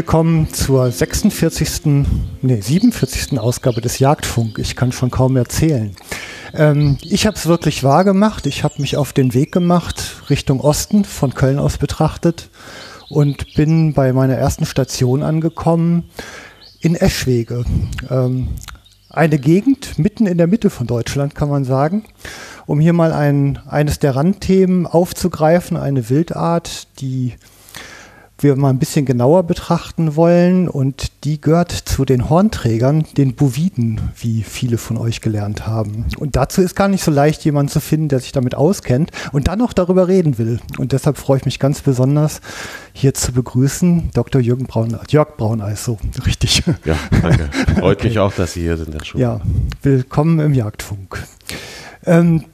willkommen zur 46. Nee, 47. Ausgabe des Jagdfunk. Ich kann schon kaum erzählen. Ähm, ich habe es wirklich wahr gemacht. Ich habe mich auf den Weg gemacht Richtung Osten, von Köln aus betrachtet, und bin bei meiner ersten Station angekommen in Eschwege. Ähm, eine Gegend mitten in der Mitte von Deutschland, kann man sagen. Um hier mal ein, eines der Randthemen aufzugreifen, eine Wildart, die wir mal ein bisschen genauer betrachten wollen. Und die gehört zu den Hornträgern, den Boviden, wie viele von euch gelernt haben. Und dazu ist gar nicht so leicht, jemanden zu finden, der sich damit auskennt und dann noch darüber reden will. Und deshalb freue ich mich ganz besonders, hier zu begrüßen, Dr. Jürgen Braun, Jörg Brauneis, so richtig. Ja, danke. Freut okay. mich auch, dass Sie hier sind, Herr Schuh. Ja, willkommen im Jagdfunk. Ähm,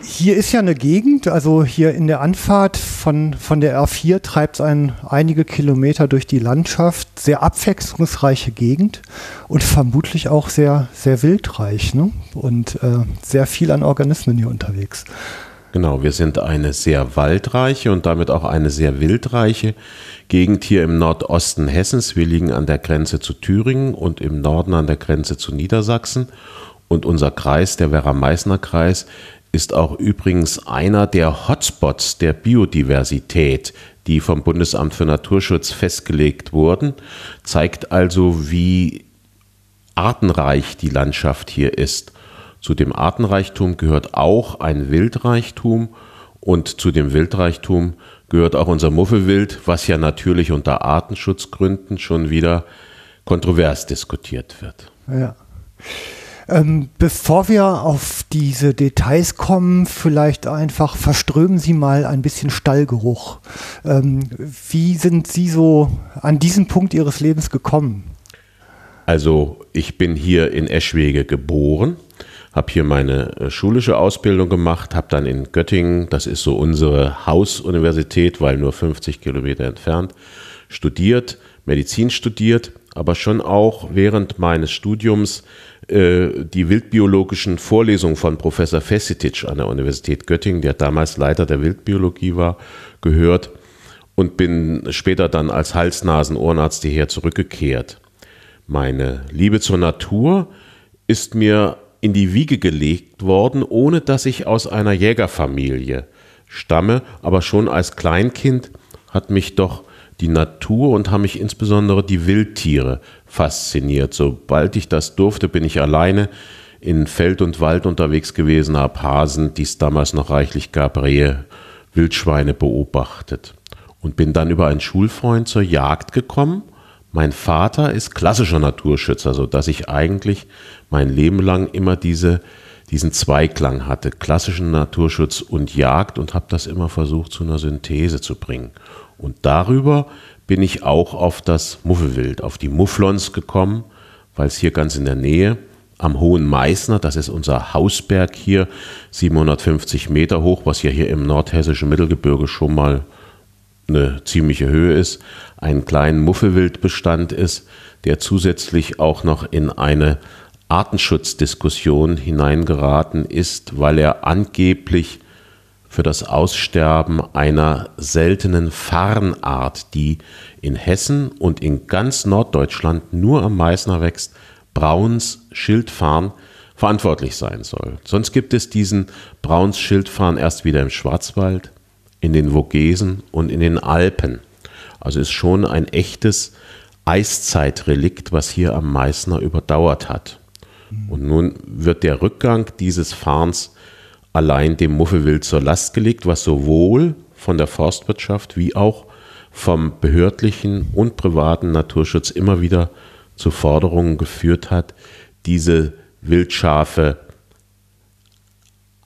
hier ist ja eine Gegend, also hier in der Anfahrt von, von der R4 treibt es einen einige Kilometer durch die Landschaft. Sehr abwechslungsreiche Gegend und vermutlich auch sehr, sehr wildreich ne? und äh, sehr viel an Organismen hier unterwegs. Genau, wir sind eine sehr waldreiche und damit auch eine sehr wildreiche Gegend hier im Nordosten Hessens. Wir liegen an der Grenze zu Thüringen und im Norden an der Grenze zu Niedersachsen. Und unser Kreis, der Werra-Meißner-Kreis, ist auch übrigens einer der Hotspots der Biodiversität, die vom Bundesamt für Naturschutz festgelegt wurden, zeigt also, wie artenreich die Landschaft hier ist. Zu dem Artenreichtum gehört auch ein Wildreichtum und zu dem Wildreichtum gehört auch unser Muffelwild, was ja natürlich unter Artenschutzgründen schon wieder kontrovers diskutiert wird. Ja. Ähm, bevor wir auf diese Details kommen, vielleicht einfach verströmen Sie mal ein bisschen Stallgeruch. Ähm, wie sind Sie so an diesen Punkt Ihres Lebens gekommen? Also ich bin hier in Eschwege geboren, habe hier meine äh, schulische Ausbildung gemacht, habe dann in Göttingen, das ist so unsere Hausuniversität, weil nur 50 Kilometer entfernt, studiert, Medizin studiert, aber schon auch während meines Studiums die wildbiologischen Vorlesungen von Professor Fesitic an der Universität Göttingen, der damals Leiter der Wildbiologie war, gehört und bin später dann als Hals-Nasen-Ohrenarzt hierher zurückgekehrt. Meine Liebe zur Natur ist mir in die Wiege gelegt worden, ohne dass ich aus einer Jägerfamilie stamme, aber schon als Kleinkind hat mich doch die Natur und haben mich insbesondere die Wildtiere fasziniert. Sobald ich das durfte, bin ich alleine in Feld und Wald unterwegs gewesen, habe Hasen, die es damals noch reichlich gab, Rehe, Wildschweine beobachtet und bin dann über einen Schulfreund zur Jagd gekommen. Mein Vater ist klassischer Naturschützer, so dass ich eigentlich mein Leben lang immer diese diesen Zweiklang hatte, klassischen Naturschutz und Jagd und habe das immer versucht zu einer Synthese zu bringen. Und darüber bin ich auch auf das Muffelwild, auf die Mufflons gekommen, weil es hier ganz in der Nähe am Hohen Meißner, das ist unser Hausberg hier, 750 Meter hoch, was ja hier im nordhessischen Mittelgebirge schon mal eine ziemliche Höhe ist, einen kleinen Muffelwildbestand ist, der zusätzlich auch noch in eine Artenschutzdiskussion hineingeraten ist, weil er angeblich für das Aussterben einer seltenen Farnart, die in Hessen und in ganz Norddeutschland nur am Meißner wächst, Brauns Schildfarn, verantwortlich sein soll. Sonst gibt es diesen Brauns Schildfarn erst wieder im Schwarzwald, in den Vogesen und in den Alpen. Also ist schon ein echtes Eiszeitrelikt, was hier am Meißner überdauert hat. Und nun wird der Rückgang dieses Farns allein dem Muffelwild zur Last gelegt, was sowohl von der Forstwirtschaft wie auch vom behördlichen und privaten Naturschutz immer wieder zu Forderungen geführt hat, diese Wildschafe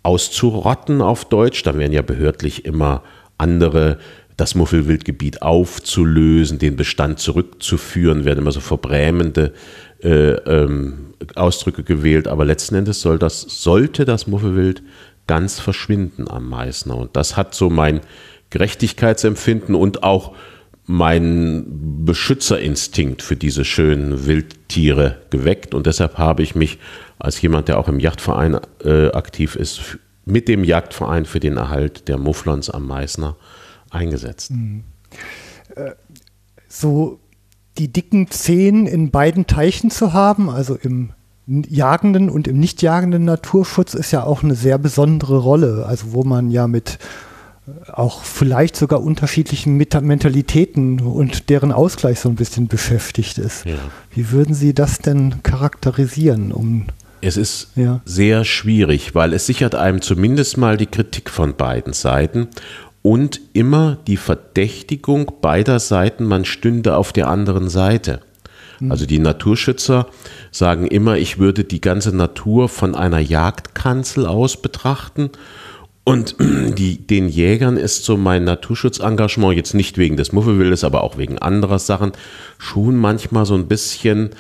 auszurotten auf Deutsch. Da werden ja behördlich immer andere das Muffelwildgebiet aufzulösen, den Bestand zurückzuführen, werden immer so verbrämende äh, ähm, Ausdrücke gewählt, aber letzten Endes soll das, sollte das Muffelwild ganz verschwinden am Meißner. Und das hat so mein Gerechtigkeitsempfinden und auch mein Beschützerinstinkt für diese schönen Wildtiere geweckt. Und deshalb habe ich mich als jemand, der auch im Jagdverein äh, aktiv ist, mit dem Jagdverein für den Erhalt der Mufflons am Meißner eingesetzt. Mhm. Äh, so die dicken Zehen in beiden Teichen zu haben, also im jagenden und im nicht jagenden Naturschutz, ist ja auch eine sehr besondere Rolle. Also wo man ja mit äh, auch vielleicht sogar unterschiedlichen Mentalitäten und deren Ausgleich so ein bisschen beschäftigt ist. Ja. Wie würden Sie das denn charakterisieren, um es ist ja. sehr schwierig, weil es sichert einem zumindest mal die Kritik von beiden Seiten und immer die Verdächtigung beider Seiten, man stünde auf der anderen Seite. Mhm. Also die Naturschützer sagen immer, ich würde die ganze Natur von einer Jagdkanzel aus betrachten. Und die, den Jägern ist so mein Naturschutzengagement, jetzt nicht wegen des Muffelwildes, aber auch wegen anderer Sachen, schon manchmal so ein bisschen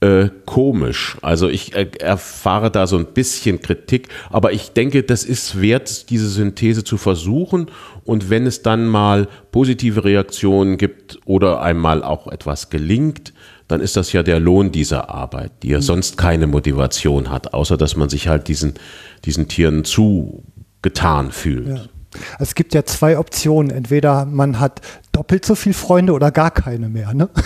äh, komisch. Also ich äh, erfahre da so ein bisschen Kritik, aber ich denke, das ist wert, diese Synthese zu versuchen. Und wenn es dann mal positive Reaktionen gibt oder einmal auch etwas gelingt, dann ist das ja der Lohn dieser Arbeit, die ja mhm. sonst keine Motivation hat, außer dass man sich halt diesen, diesen Tieren zugetan fühlt. Ja. Es gibt ja zwei Optionen. Entweder man hat doppelt so viele Freunde oder gar keine mehr. Ne?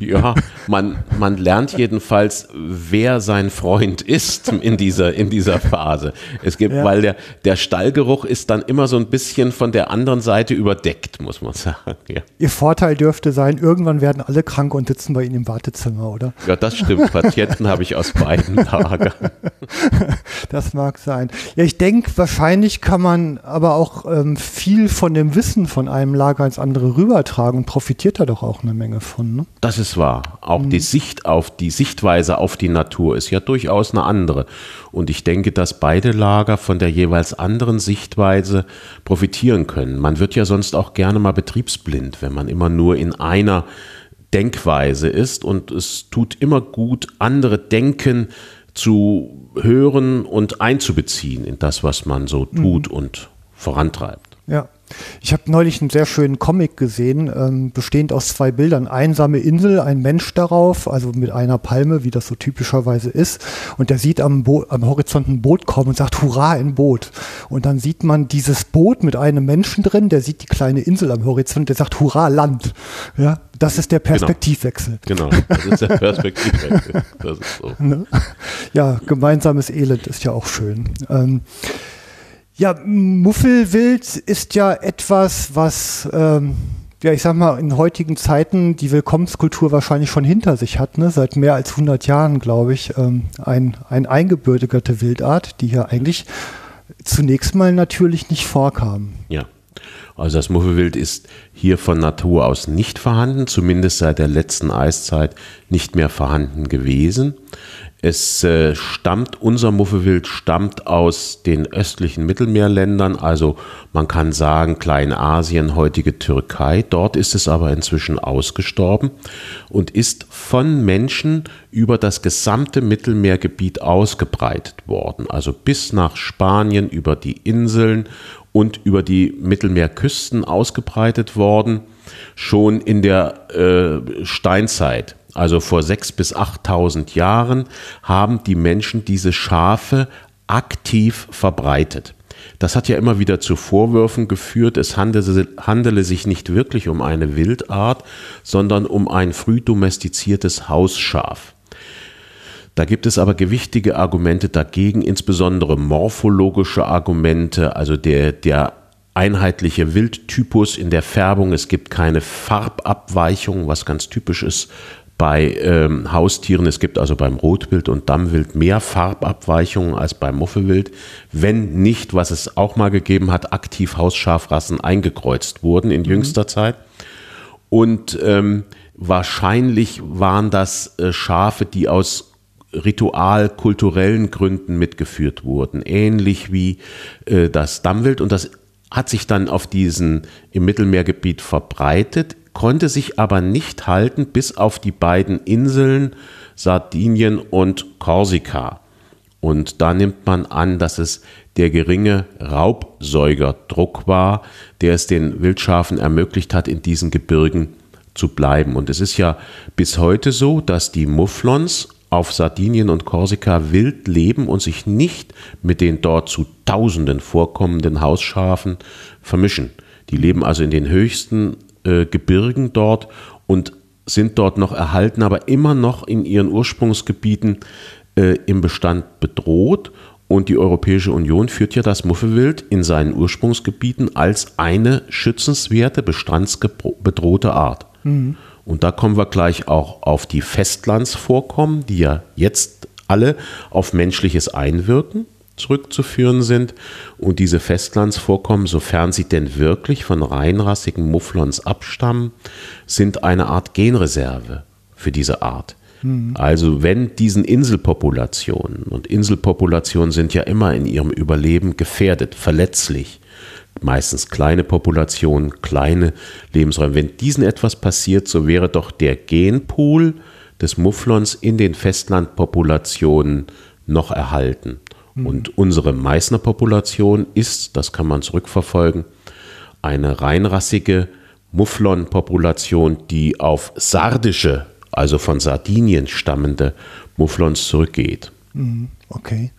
Ja, man, man lernt jedenfalls, wer sein Freund ist in dieser, in dieser Phase. Es gibt, ja. weil der, der Stallgeruch ist dann immer so ein bisschen von der anderen Seite überdeckt, muss man sagen. Ja. Ihr Vorteil dürfte sein, irgendwann werden alle krank und sitzen bei Ihnen im Wartezimmer, oder? Ja, das stimmt. Patienten habe ich aus beiden Lagern. Das mag sein. Ja, ich denke, wahrscheinlich kann man aber auch ähm, viel von dem Wissen von einem Lager ins andere rübertragen und profitiert da doch auch eine Menge von. Ne? Das ist wahr. Auch mhm. die Sicht auf die Sichtweise auf die Natur ist ja durchaus eine andere. Und ich denke, dass beide Lager von der jeweils anderen Sichtweise profitieren können. Man wird ja sonst auch gerne mal betriebsblind, wenn man immer nur in einer Denkweise ist und es tut immer gut, andere Denken zu hören und einzubeziehen in das, was man so tut mhm. und vorantreibt. Ja. Ich habe neulich einen sehr schönen Comic gesehen, ähm, bestehend aus zwei Bildern. Einsame Insel, ein Mensch darauf, also mit einer Palme, wie das so typischerweise ist. Und der sieht am, Bo am Horizont ein Boot kommen und sagt, Hurra, ein Boot. Und dann sieht man dieses Boot mit einem Menschen drin, der sieht die kleine Insel am Horizont, der sagt, Hurra, Land. Ja, das ist der genau. Perspektivwechsel. Genau, genau. das ist der Perspektivwechsel. Das ist so. Ne? Ja, gemeinsames Elend ist ja auch schön. Ähm, ja, Muffelwild ist ja etwas, was, ähm, ja, ich sag mal, in heutigen Zeiten die Willkommenskultur wahrscheinlich schon hinter sich hat, ne? seit mehr als 100 Jahren, glaube ich, ähm, ein, ein eingebürtigerte Wildart, die ja eigentlich zunächst mal natürlich nicht vorkam. Ja. Also das Muffelwild ist hier von Natur aus nicht vorhanden, zumindest seit der letzten Eiszeit nicht mehr vorhanden gewesen. Es äh, stammt, unser Muffelwild stammt aus den östlichen Mittelmeerländern, also man kann sagen Kleinasien, heutige Türkei. Dort ist es aber inzwischen ausgestorben und ist von Menschen über das gesamte Mittelmeergebiet ausgebreitet worden, also bis nach Spanien, über die Inseln und über die Mittelmeerküsten ausgebreitet worden, schon in der äh, Steinzeit also vor 6.000 bis 8.000 Jahren, haben die Menschen diese Schafe aktiv verbreitet. Das hat ja immer wieder zu Vorwürfen geführt, es handele, sich nicht wirklich um eine Wildart, sondern um ein früh domestiziertes Hausschaf. Da gibt es aber gewichtige Argumente dagegen, insbesondere morphologische Argumente, also der, der einheitliche Wildtypus in der Färbung. Es gibt keine Farbabweichung, was ganz typisch ist bei ähm, Haustieren. Es gibt also beim Rotwild und Dammwild mehr Farbabweichungen als beim Muffelwild, wenn nicht, was es auch mal gegeben hat, aktiv Hausschafrassen eingekreuzt wurden in mhm. jüngster Zeit. Und ähm, wahrscheinlich waren das äh, Schafe, die aus ritualkulturellen Gründen mitgeführt wurden, ähnlich wie äh, das Dammwild. Und das hat sich dann auf diesen im Mittelmeergebiet verbreitet, konnte sich aber nicht halten bis auf die beiden Inseln Sardinien und Korsika. Und da nimmt man an, dass es der geringe Raubsäugerdruck war, der es den Wildschafen ermöglicht hat, in diesen Gebirgen zu bleiben. Und es ist ja bis heute so, dass die Mufflons auf Sardinien und Korsika wild leben und sich nicht mit den dort zu Tausenden vorkommenden Hausschafen vermischen. Die leben also in den höchsten äh, Gebirgen dort und sind dort noch erhalten, aber immer noch in ihren Ursprungsgebieten äh, im Bestand bedroht. Und die Europäische Union führt ja das Muffelwild in seinen Ursprungsgebieten als eine schützenswerte, bestandsbedrohte Art. Mhm. Und da kommen wir gleich auch auf die Festlandsvorkommen, die ja jetzt alle auf menschliches Einwirken zurückzuführen sind. Und diese Festlandsvorkommen, sofern sie denn wirklich von reinrassigen Mufflons abstammen, sind eine Art Genreserve für diese Art. Mhm. Also wenn diesen Inselpopulationen, und Inselpopulationen sind ja immer in ihrem Überleben gefährdet, verletzlich, meistens kleine Populationen, kleine Lebensräume, wenn diesen etwas passiert, so wäre doch der Genpool des Mufflons in den Festlandpopulationen noch erhalten. Mhm. Und unsere Meißner-Population ist, das kann man zurückverfolgen, eine reinrassige Mufflon-Population, die auf sardische, also von Sardinien stammende Mufflons zurückgeht. Mhm. Okay.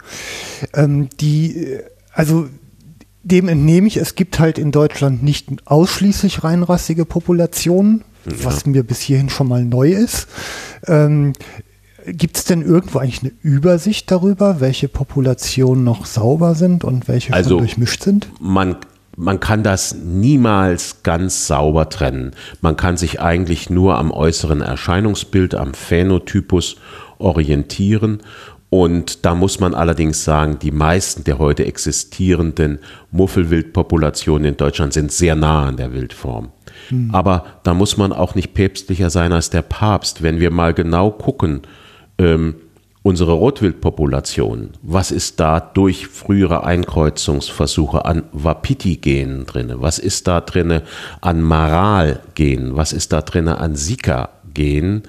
Ähm, die, also dem entnehme ich, es gibt halt in Deutschland nicht ausschließlich reinrassige Populationen, ja. was mir bis hierhin schon mal neu ist. Ähm, Gibt es denn irgendwo eigentlich eine Übersicht darüber, welche Populationen noch sauber sind und welche also, schon durchmischt sind? Man, man kann das niemals ganz sauber trennen. Man kann sich eigentlich nur am äußeren Erscheinungsbild, am Phänotypus orientieren. Und da muss man allerdings sagen, die meisten der heute existierenden Muffelwildpopulationen in Deutschland sind sehr nah an der Wildform. Hm. Aber da muss man auch nicht päpstlicher sein als der Papst. Wenn wir mal genau gucken, ähm, unsere Rotwildpopulation, was ist da durch frühere Einkreuzungsversuche an Wapiti-Genen drin? Was ist da drin an Maral-Genen? Was ist da drin an Sika-Genen?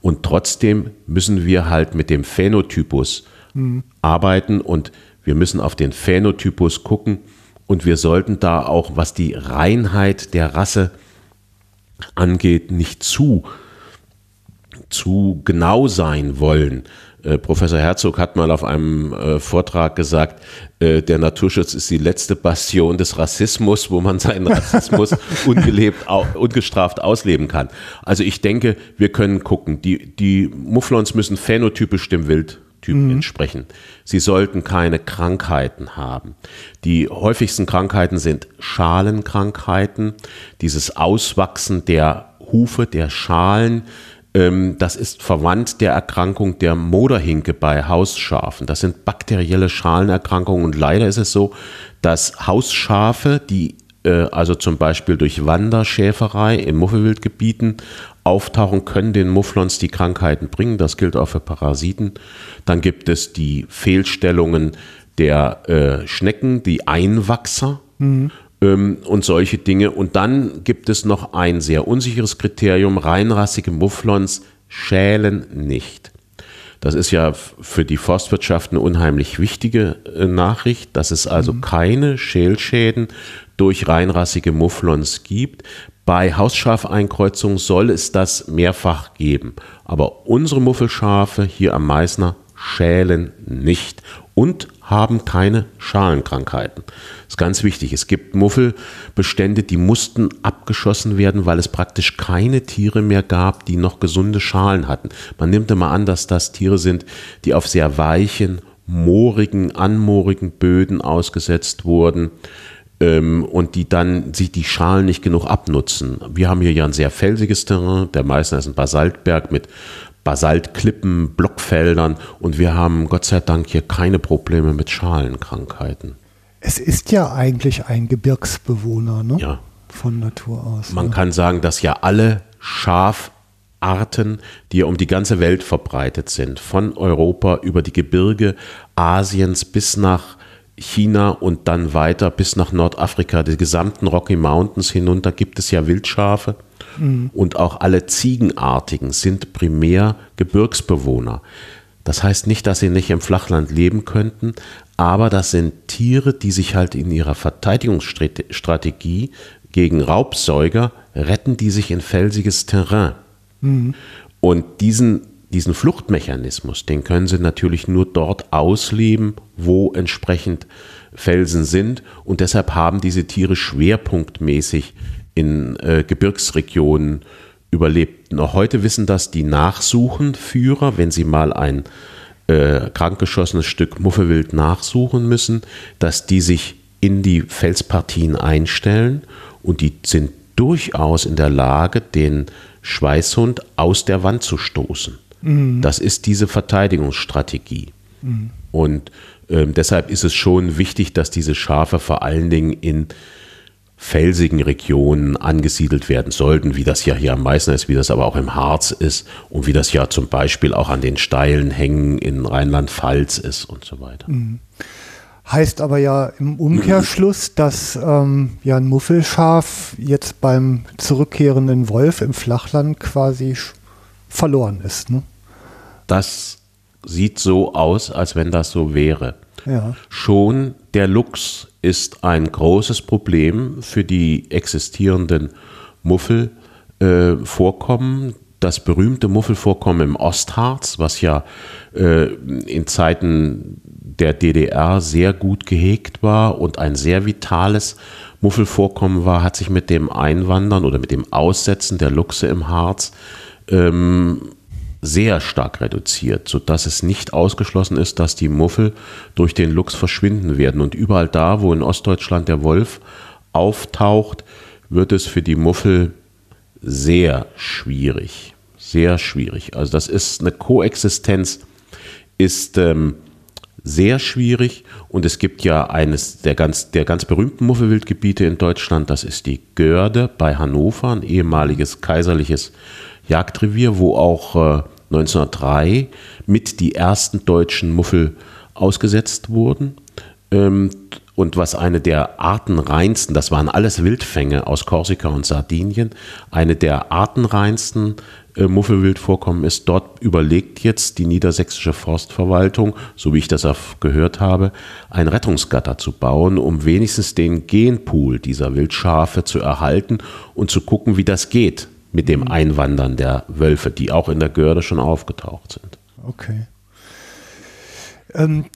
Und trotzdem müssen wir halt mit dem Phänotypus mhm. arbeiten und wir müssen auf den Phänotypus gucken und wir sollten da auch, was die Reinheit der Rasse angeht, nicht zu zu genau sein wollen. Äh, Professor Herzog hat mal auf einem äh, Vortrag gesagt, äh, der Naturschutz ist die letzte Bastion des Rassismus, wo man seinen Rassismus ungelebt, ungestraft ausleben kann. Also ich denke, wir können gucken. Die, die Mufflons müssen phänotypisch dem Wildtypen mhm. entsprechen. Sie sollten keine Krankheiten haben. Die häufigsten Krankheiten sind Schalenkrankheiten, dieses Auswachsen der Hufe, der Schalen, das ist verwandt der Erkrankung der Moderhinke bei Hausschafen. Das sind bakterielle Schalenerkrankungen und leider ist es so, dass Hausschafe, die äh, also zum Beispiel durch Wanderschäferei in Muffelwildgebieten auftauchen, können den Mufflons die Krankheiten bringen. Das gilt auch für Parasiten. Dann gibt es die Fehlstellungen der äh, Schnecken, die Einwachser. Mhm ähm, und solche Dinge. Und dann gibt es noch ein sehr unsicheres Kriterium, reinrassige Mufflons schälen nicht. Das ist ja für die Forstwirtschaft eine unheimlich wichtige äh, Nachricht, dass es also mhm. keine Schälschäden durch reinrassige Mufflons gibt. Bei Hausschafeinkreuzungen soll es das mehrfach geben. Aber unsere Muffelschafe hier am Meißner schälen nicht und haben keine Schalenkrankheiten. Ist ganz wichtig. Es gibt Muffelbestände, die mussten abgeschossen werden, weil es praktisch keine Tiere mehr gab, die noch gesunde Schalen hatten. Man nimmt immer an, dass das Tiere sind, die auf sehr weichen, moorigen, anmoorigen Böden ausgesetzt wurden ähm, und die dann sich die Schalen nicht genug abnutzen. Wir haben hier ja ein sehr felsiges Terrain. Der Meißner ist ein Basaltberg mit Basaltklippen, Blockfeldern und wir haben Gott sei Dank hier keine Probleme mit Schalenkrankheiten. Es ist ja eigentlich ein Gebirgsbewohner, ne? Ja. Von Natur aus. Man ja. kann sagen, dass ja alle Schaf Arten, die ja um die ganze Welt verbreitet sind, von Europa über die Gebirge Asiens bis nach China und dann weiter bis nach Nordafrika, die gesamten Rocky Mountains hinunter gibt es ja Wildschafe. Mhm. Und auch alle Ziegenartigen sind primär Gebirgsbewohner. Das heißt nicht, dass sie nicht im Flachland leben könnten, aber das sind Tiere, die sich halt in ihrer Verteidigungsstrategie gegen Raubsäuger retten, die sich in felsiges Terrain. Mhm. Und diesen diesen Fluchtmechanismus, den können sie natürlich nur dort ausleben, wo entsprechend Felsen sind. Und deshalb haben diese Tiere schwerpunktmäßig in äh, Gebirgsregionen überlebt. Noch heute wissen das die Nachsuchenführer, wenn sie mal ein äh, krankgeschossenes Stück Muffelwild nachsuchen müssen, dass die sich in die Felspartien einstellen und die sind durchaus in der Lage, den Schweißhund aus der Wand zu stoßen. Mhm. Das ist diese Verteidigungsstrategie. Mhm. Und ähm, deshalb ist es schon wichtig, dass diese Schafe vor allen Dingen in felsigen Regionen angesiedelt werden sollten, wie das ja hier am meisten ist, wie das aber auch im Harz ist und wie das ja zum Beispiel auch an den steilen Hängen in Rheinland-Pfalz ist und so weiter. Mhm. Heißt aber ja im Umkehrschluss, dass ähm, ja ein Muffelschaf jetzt beim zurückkehrenden Wolf im Flachland quasi verloren ist. Ne? das sieht so aus, als wenn das so wäre. Ja. Schon der Luchs ist ein großes Problem für die existierenden Muffelvorkommen. Äh, das berühmte Muffelvorkommen im Ostharz, was ja äh, in Zeiten der DDR sehr gut gehegt war und ein sehr vitales Muffelvorkommen war, hat sich mit dem Einwandern oder mit dem Aussetzen der Luchse im Harz ähm, sehr stark reduziert, sodass es nicht ausgeschlossen ist, dass die Muffel durch den Luchs verschwinden werden. Und überall da, wo in Ostdeutschland der Wolf auftaucht, wird es für die Muffel sehr schwierig. Sehr schwierig. Also das ist eine Koexistenz, ist ähm, sehr schwierig und es gibt ja eines der ganz, der ganz berühmten Muffelwildgebiete in Deutschland, das ist die Görde bei Hannover, ein ehemaliges kaiserliches Jagdrevier, wo auch äh, 1903 mit die ersten deutschen Muffel ausgesetzt wurden. Ähm, und was eine der artenreinsten, das waren alles Wildfänge aus Korsika und Sardinien, eine der artenreinsten äh, Muffelwildvorkommen ist. Dort überlegt jetzt die niedersächsische Forstverwaltung, so wie ich das gehört habe, ein Rettungsgatter zu bauen, um wenigstens den Genpool dieser Wildschafe zu erhalten und zu gucken, wie das geht mit dem Einwandern der Wölfe, die auch in der Görde schon aufgetaucht sind. Okay. Ähm,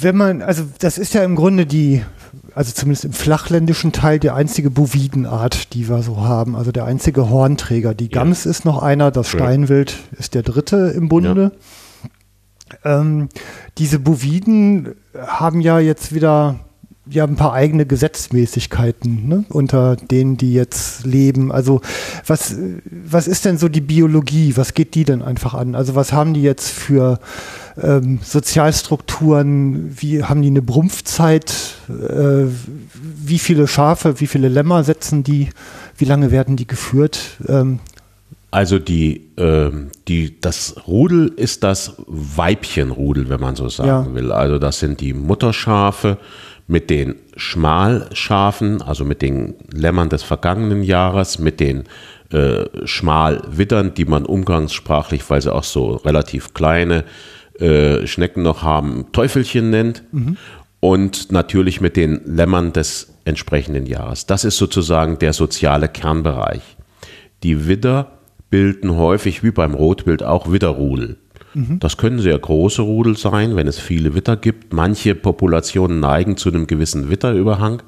wenn man, also das ist ja im Grunde die, also zumindest im flachländischen Teil, die einzige Bovidenart, die wir so haben, also der einzige Hornträger. Die Gams ja. ist noch einer, das Steinwild ist der dritte im Bunde. Ja. Ähm, diese Boviden haben ja jetzt wieder ja ein paar eigene Gesetzmäßigkeiten, ne, unter denen die jetzt leben. Also was, was ist denn so die Biologie? Was geht die denn einfach an? Also was haben die jetzt für ähm, Sozialstrukturen? Wie haben die eine Brumpfzeit? Äh, wie viele Schafe, wie viele Lämmer setzen die? Wie lange werden die geführt? Ähm, also die, äh, die, das Rudel ist das Weibchenrudel, wenn man so sagen ja. will. Also das sind die Mutterschafe mit den Schmalschafen, also mit den Lämmern des vergangenen Jahres, mit den äh, Schmalwiddern, die man umgangssprachlich, weil sie auch so relativ kleine äh, Schnecken noch haben, Teufelchen nennt. Mhm. Und natürlich mit den Lämmern des entsprechenden Jahres. Das ist sozusagen der soziale Kernbereich. Die Widder bilden häufig, wie beim Rotwild, auch Widderrudel. Mhm. Das können sehr große Rudel sein, wenn es viele Witter gibt. Manche Populationen neigen zu einem gewissen Witterüberhang.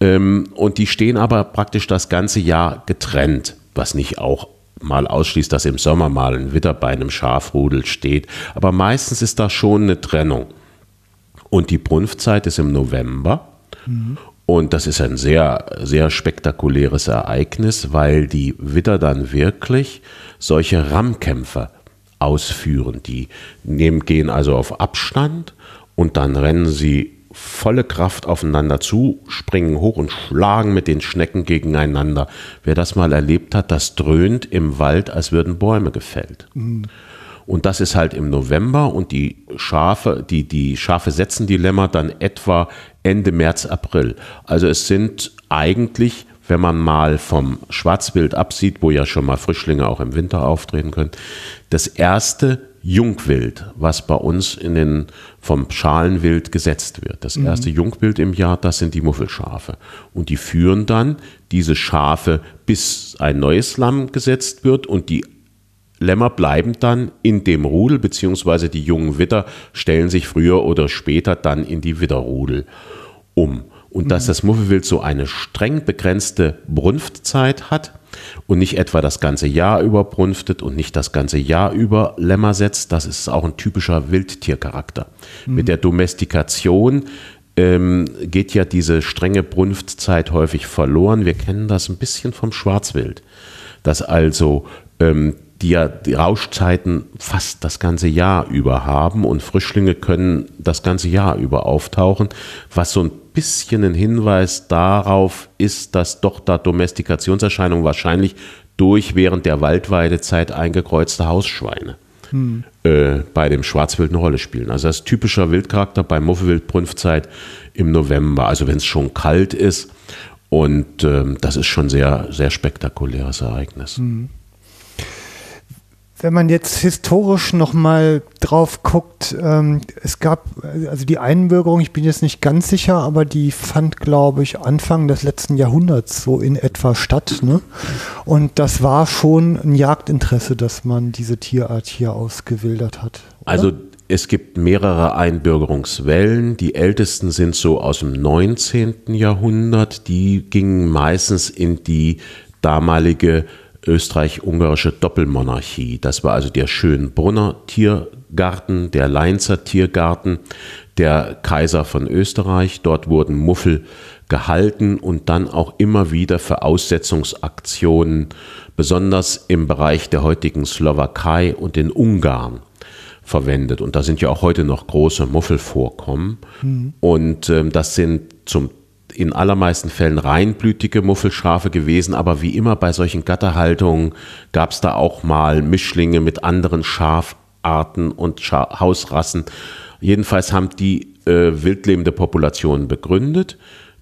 Ähm, und die stehen aber praktisch das ganze Jahr getrennt, was nicht auch mal ausschließt, dass im Sommer mal ein Witter bei einem Schafrudel steht. Aber meistens ist da schon eine Trennung. Und die Brunftzeit ist im November. Mhm. Und das ist ein sehr, sehr spektakuläres Ereignis, weil die Witter dann wirklich solche Rammkämpfe ausführen. Die nehmen, gehen also auf Abstand und dann rennen sie volle Kraft aufeinander zu, springen hoch und schlagen mit den Schnecken gegeneinander. Wer das mal erlebt hat, das dröhnt im Wald, als würden Bäume gefällt. Mhm. Und das ist halt im November und die Schafe, die, die Schafe setzen die Lämmer dann etwa Ende März, April. Also es sind eigentlich, wenn man mal vom Schwarzwild absieht, wo ja schon mal Frischlinge auch im Winter auftreten können, das erste Jungwild, was bei uns in den, vom Schalenwild gesetzt wird. Das mhm. erste mhm. Jungwild im Jahr, das sind die Muffelschafe. Und die führen dann diese Schafe, bis ein neues Lamm gesetzt wird und die Lämmer bleiben dann in dem Rudel, beziehungsweise die jungen Witter stellen sich früher oder später dann in die Widderrudel um. Und mhm. dass das Muffelwild so eine streng begrenzte Brunftzeit hat, und nicht etwa das ganze Jahr über brunftet und nicht das ganze Jahr über Lämmer setzt. Das ist auch ein typischer Wildtiercharakter. Mhm. Mit der Domestikation ähm, geht ja diese strenge Brunftzeit häufig verloren. Wir kennen das ein bisschen vom Schwarzwild, dass also ähm, die ja die Rauschzeiten fast das ganze Jahr über haben und Frischlinge können das ganze Jahr über auftauchen, was so ein bisschen ein Hinweis darauf ist, dass doch da Domestikationserscheinungen wahrscheinlich durch während der Waldweidezeit eingekreuzte Hausschweine hm. äh, bei dem Schwarzwild eine Rolle spielen. Also das ist typischer Wildcharakter bei Muffewildbrunftzeit im November, also wenn es schon kalt ist. Und ähm, das ist schon sehr, sehr spektakuläres Ereignis. Hm. Wenn man jetzt historisch nochmal drauf guckt, ähm, es gab also die Einbürgerung, ich bin jetzt nicht ganz sicher, aber die fand, glaube ich, Anfang des letzten Jahrhunderts so in etwa statt. Ne? Und das war schon ein Jagdinteresse, dass man diese Tierart hier ausgewildert hat. Oder? Also es gibt mehrere Einbürgerungswellen. Die ältesten sind so aus dem 19. Jahrhundert. Die gingen meistens in die damalige österreich-ungarische Doppelmonarchie. Das war also der Schönbrunner Tiergarten, der Leinzer Tiergarten, der Kaiser von Österreich. Dort wurden Muffel gehalten und dann auch immer wieder für Aussetzungsaktionen, besonders im Bereich der heutigen Slowakei und in Ungarn verwendet. Und da sind ja auch heute noch große Muffelvorkommen. Mhm. Und ähm, das sind zum in allermeisten Fällen reinblütige Muffelschafe gewesen, aber wie immer bei solchen Gatterhaltungen gab es da auch mal Mischlinge mit anderen Schafarten und Scha Hausrassen. Jedenfalls haben die äh, wildlebende Populationen begründet.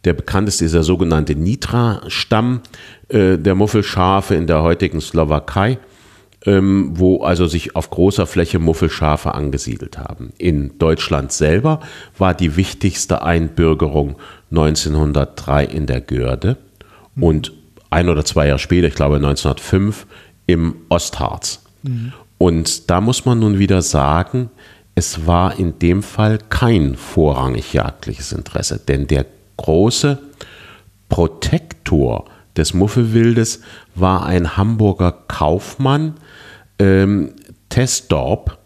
Der bekannteste ist der sogenannte Nitra-Stamm äh, der Muffelschafe in der heutigen Slowakei ähm, wo also sich auf großer Fläche Muffelschafe angesiedelt haben. In Deutschland selber war die wichtigste Einbürgerung 1903 in der Görde mhm. und ein oder zwei Jahre später, ich glaube 1905, im Ostharz. Mhm. Und da muss man nun wieder sagen, es war in dem Fall kein vorrangig jagdliches Interesse, denn der große Protektor des Muffelwildes war ein Hamburger Kaufmann, ähm, Tessdorp,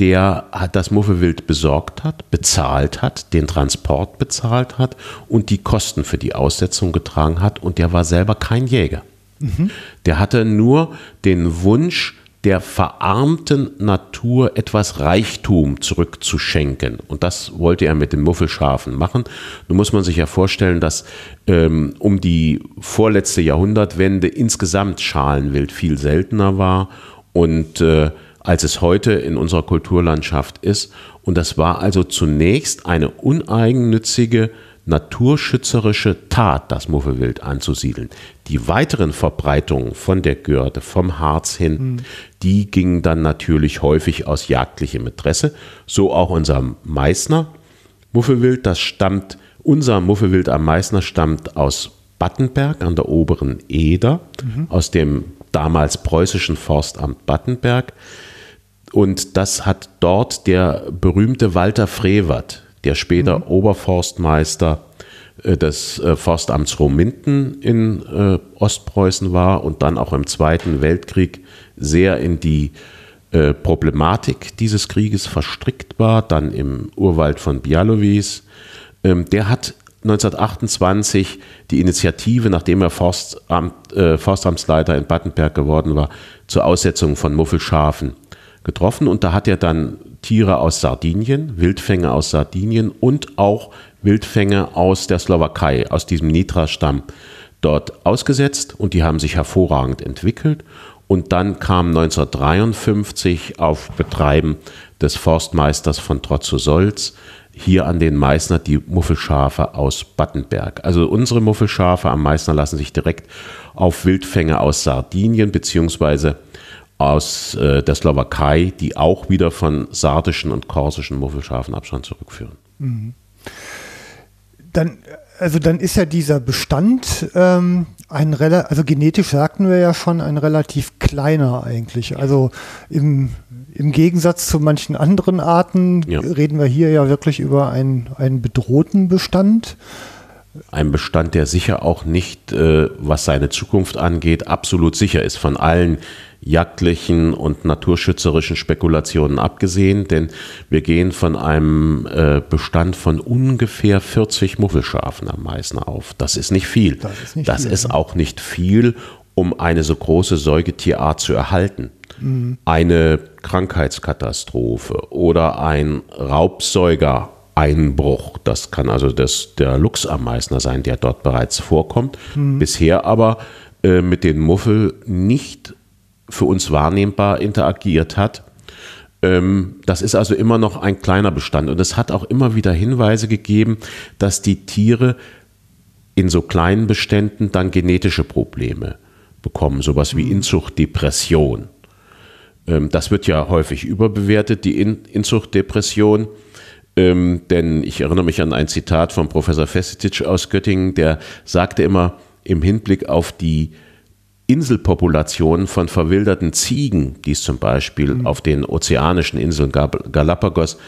der das Muffelwild besorgt hat, bezahlt hat, den Transport bezahlt hat und die Kosten für die Aussetzung getragen hat. Und der war selber kein Jäger. Mhm. Der hatte nur den Wunsch, der verarmten Natur etwas Reichtum zurückzuschenken. Und das wollte er mit den Muffelschafen machen. Nun muss man sich ja vorstellen, dass ähm, um die vorletzte Jahrhundertwende insgesamt Schalenwild viel seltener war und äh, als es heute in unserer Kulturlandschaft ist. Und das war also zunächst eine uneigennützige naturschützerische Tat, das Muffelwild anzusiedeln. Die weiteren Verbreitungen von der Görde, vom Harz hin, mhm. die gingen dann natürlich häufig aus jagdlichem Interesse. So auch unser Meißner Muffelwild, das stammt, unser Muffelwild am Meißner stammt aus Battenberg an der oberen Eder, mhm. aus dem damals preußischen Forstamt Battenberg. Und das hat dort der berühmte Walter Frevert, der später mhm. Oberforstmeister äh, des äh, Forstamts Rominten in äh, Ostpreußen war und dann auch im Zweiten Weltkrieg sehr in die Problematik dieses Krieges verstrickt war, dann im Urwald von Bialowice. Ähm, der hat 1928 die Initiative, nachdem er Forstamt, äh, Forstamtsleiter in Battenberg geworden war, zur Aussetzung von Muffelschafen getroffen und da hat er dann Tiere aus Sardinien, Wildfänge aus Sardinien und auch Wildfänge aus der Slowakei, aus diesem Nitra-Stamm dort ausgesetzt und die haben sich hervorragend entwickelt. Und dann kam 1953 auf Betreiben des Forstmeisters von Trotzow-Solz hier an den Meißner die Muffelschafe aus Battenberg. Also unsere Muffelschafe am Meißner lassen sich direkt auf Wildfänge aus Sardinien beziehungsweise aus äh, der Slowakei, die auch wieder von sardischen und korsischen Muffelschafen Abstand zurückführen. Mhm. Dann, also dann ist ja dieser Bestand ähm, ein also genetisch sagten wir ja schon ein relativ kleiner eigentlich. Also im, im Gegensatz zu manchen anderen Arten ja. reden wir hier ja wirklich über einen, einen bedrohten Bestand. Ein Bestand, der sicher auch nicht, äh, was seine Zukunft angeht, absolut sicher ist von allen jagdlichen und naturschützerischen Spekulationen abgesehen, denn wir gehen von einem äh, Bestand von ungefähr 40 Muffelschafen am Meißner auf. Das ist nicht viel. Das ist, nicht das viel, ist ne? auch nicht viel, um eine so große Säugetierart zu erhalten. Mhm. Eine Krankheitskatastrophe oder ein Raubsäuger Einbruch. Das kann also das, der Luchs am Meißner sein, der dort bereits vorkommt. Mhm. Bisher aber äh, mit den Muffel nicht für uns wahrnehmbar interagiert hat. Ähm, das ist also immer noch ein kleiner Bestand. Und es hat auch immer wieder Hinweise gegeben, dass die Tiere in so kleinen Beständen dann genetische Probleme bekommen, sowas wie mhm. Inzuchtdepression. Ähm, das wird ja häufig überbewertet, die Inzuchtdepression. Ähm, denn ich erinnere mich an ein Zitat von Professor Fesitic aus Göttingen, der sagte immer im Hinblick auf die Inselpopulationen von verwilderten Ziegen, die es zum Beispiel mhm. auf den ozeanischen Inseln Galapagos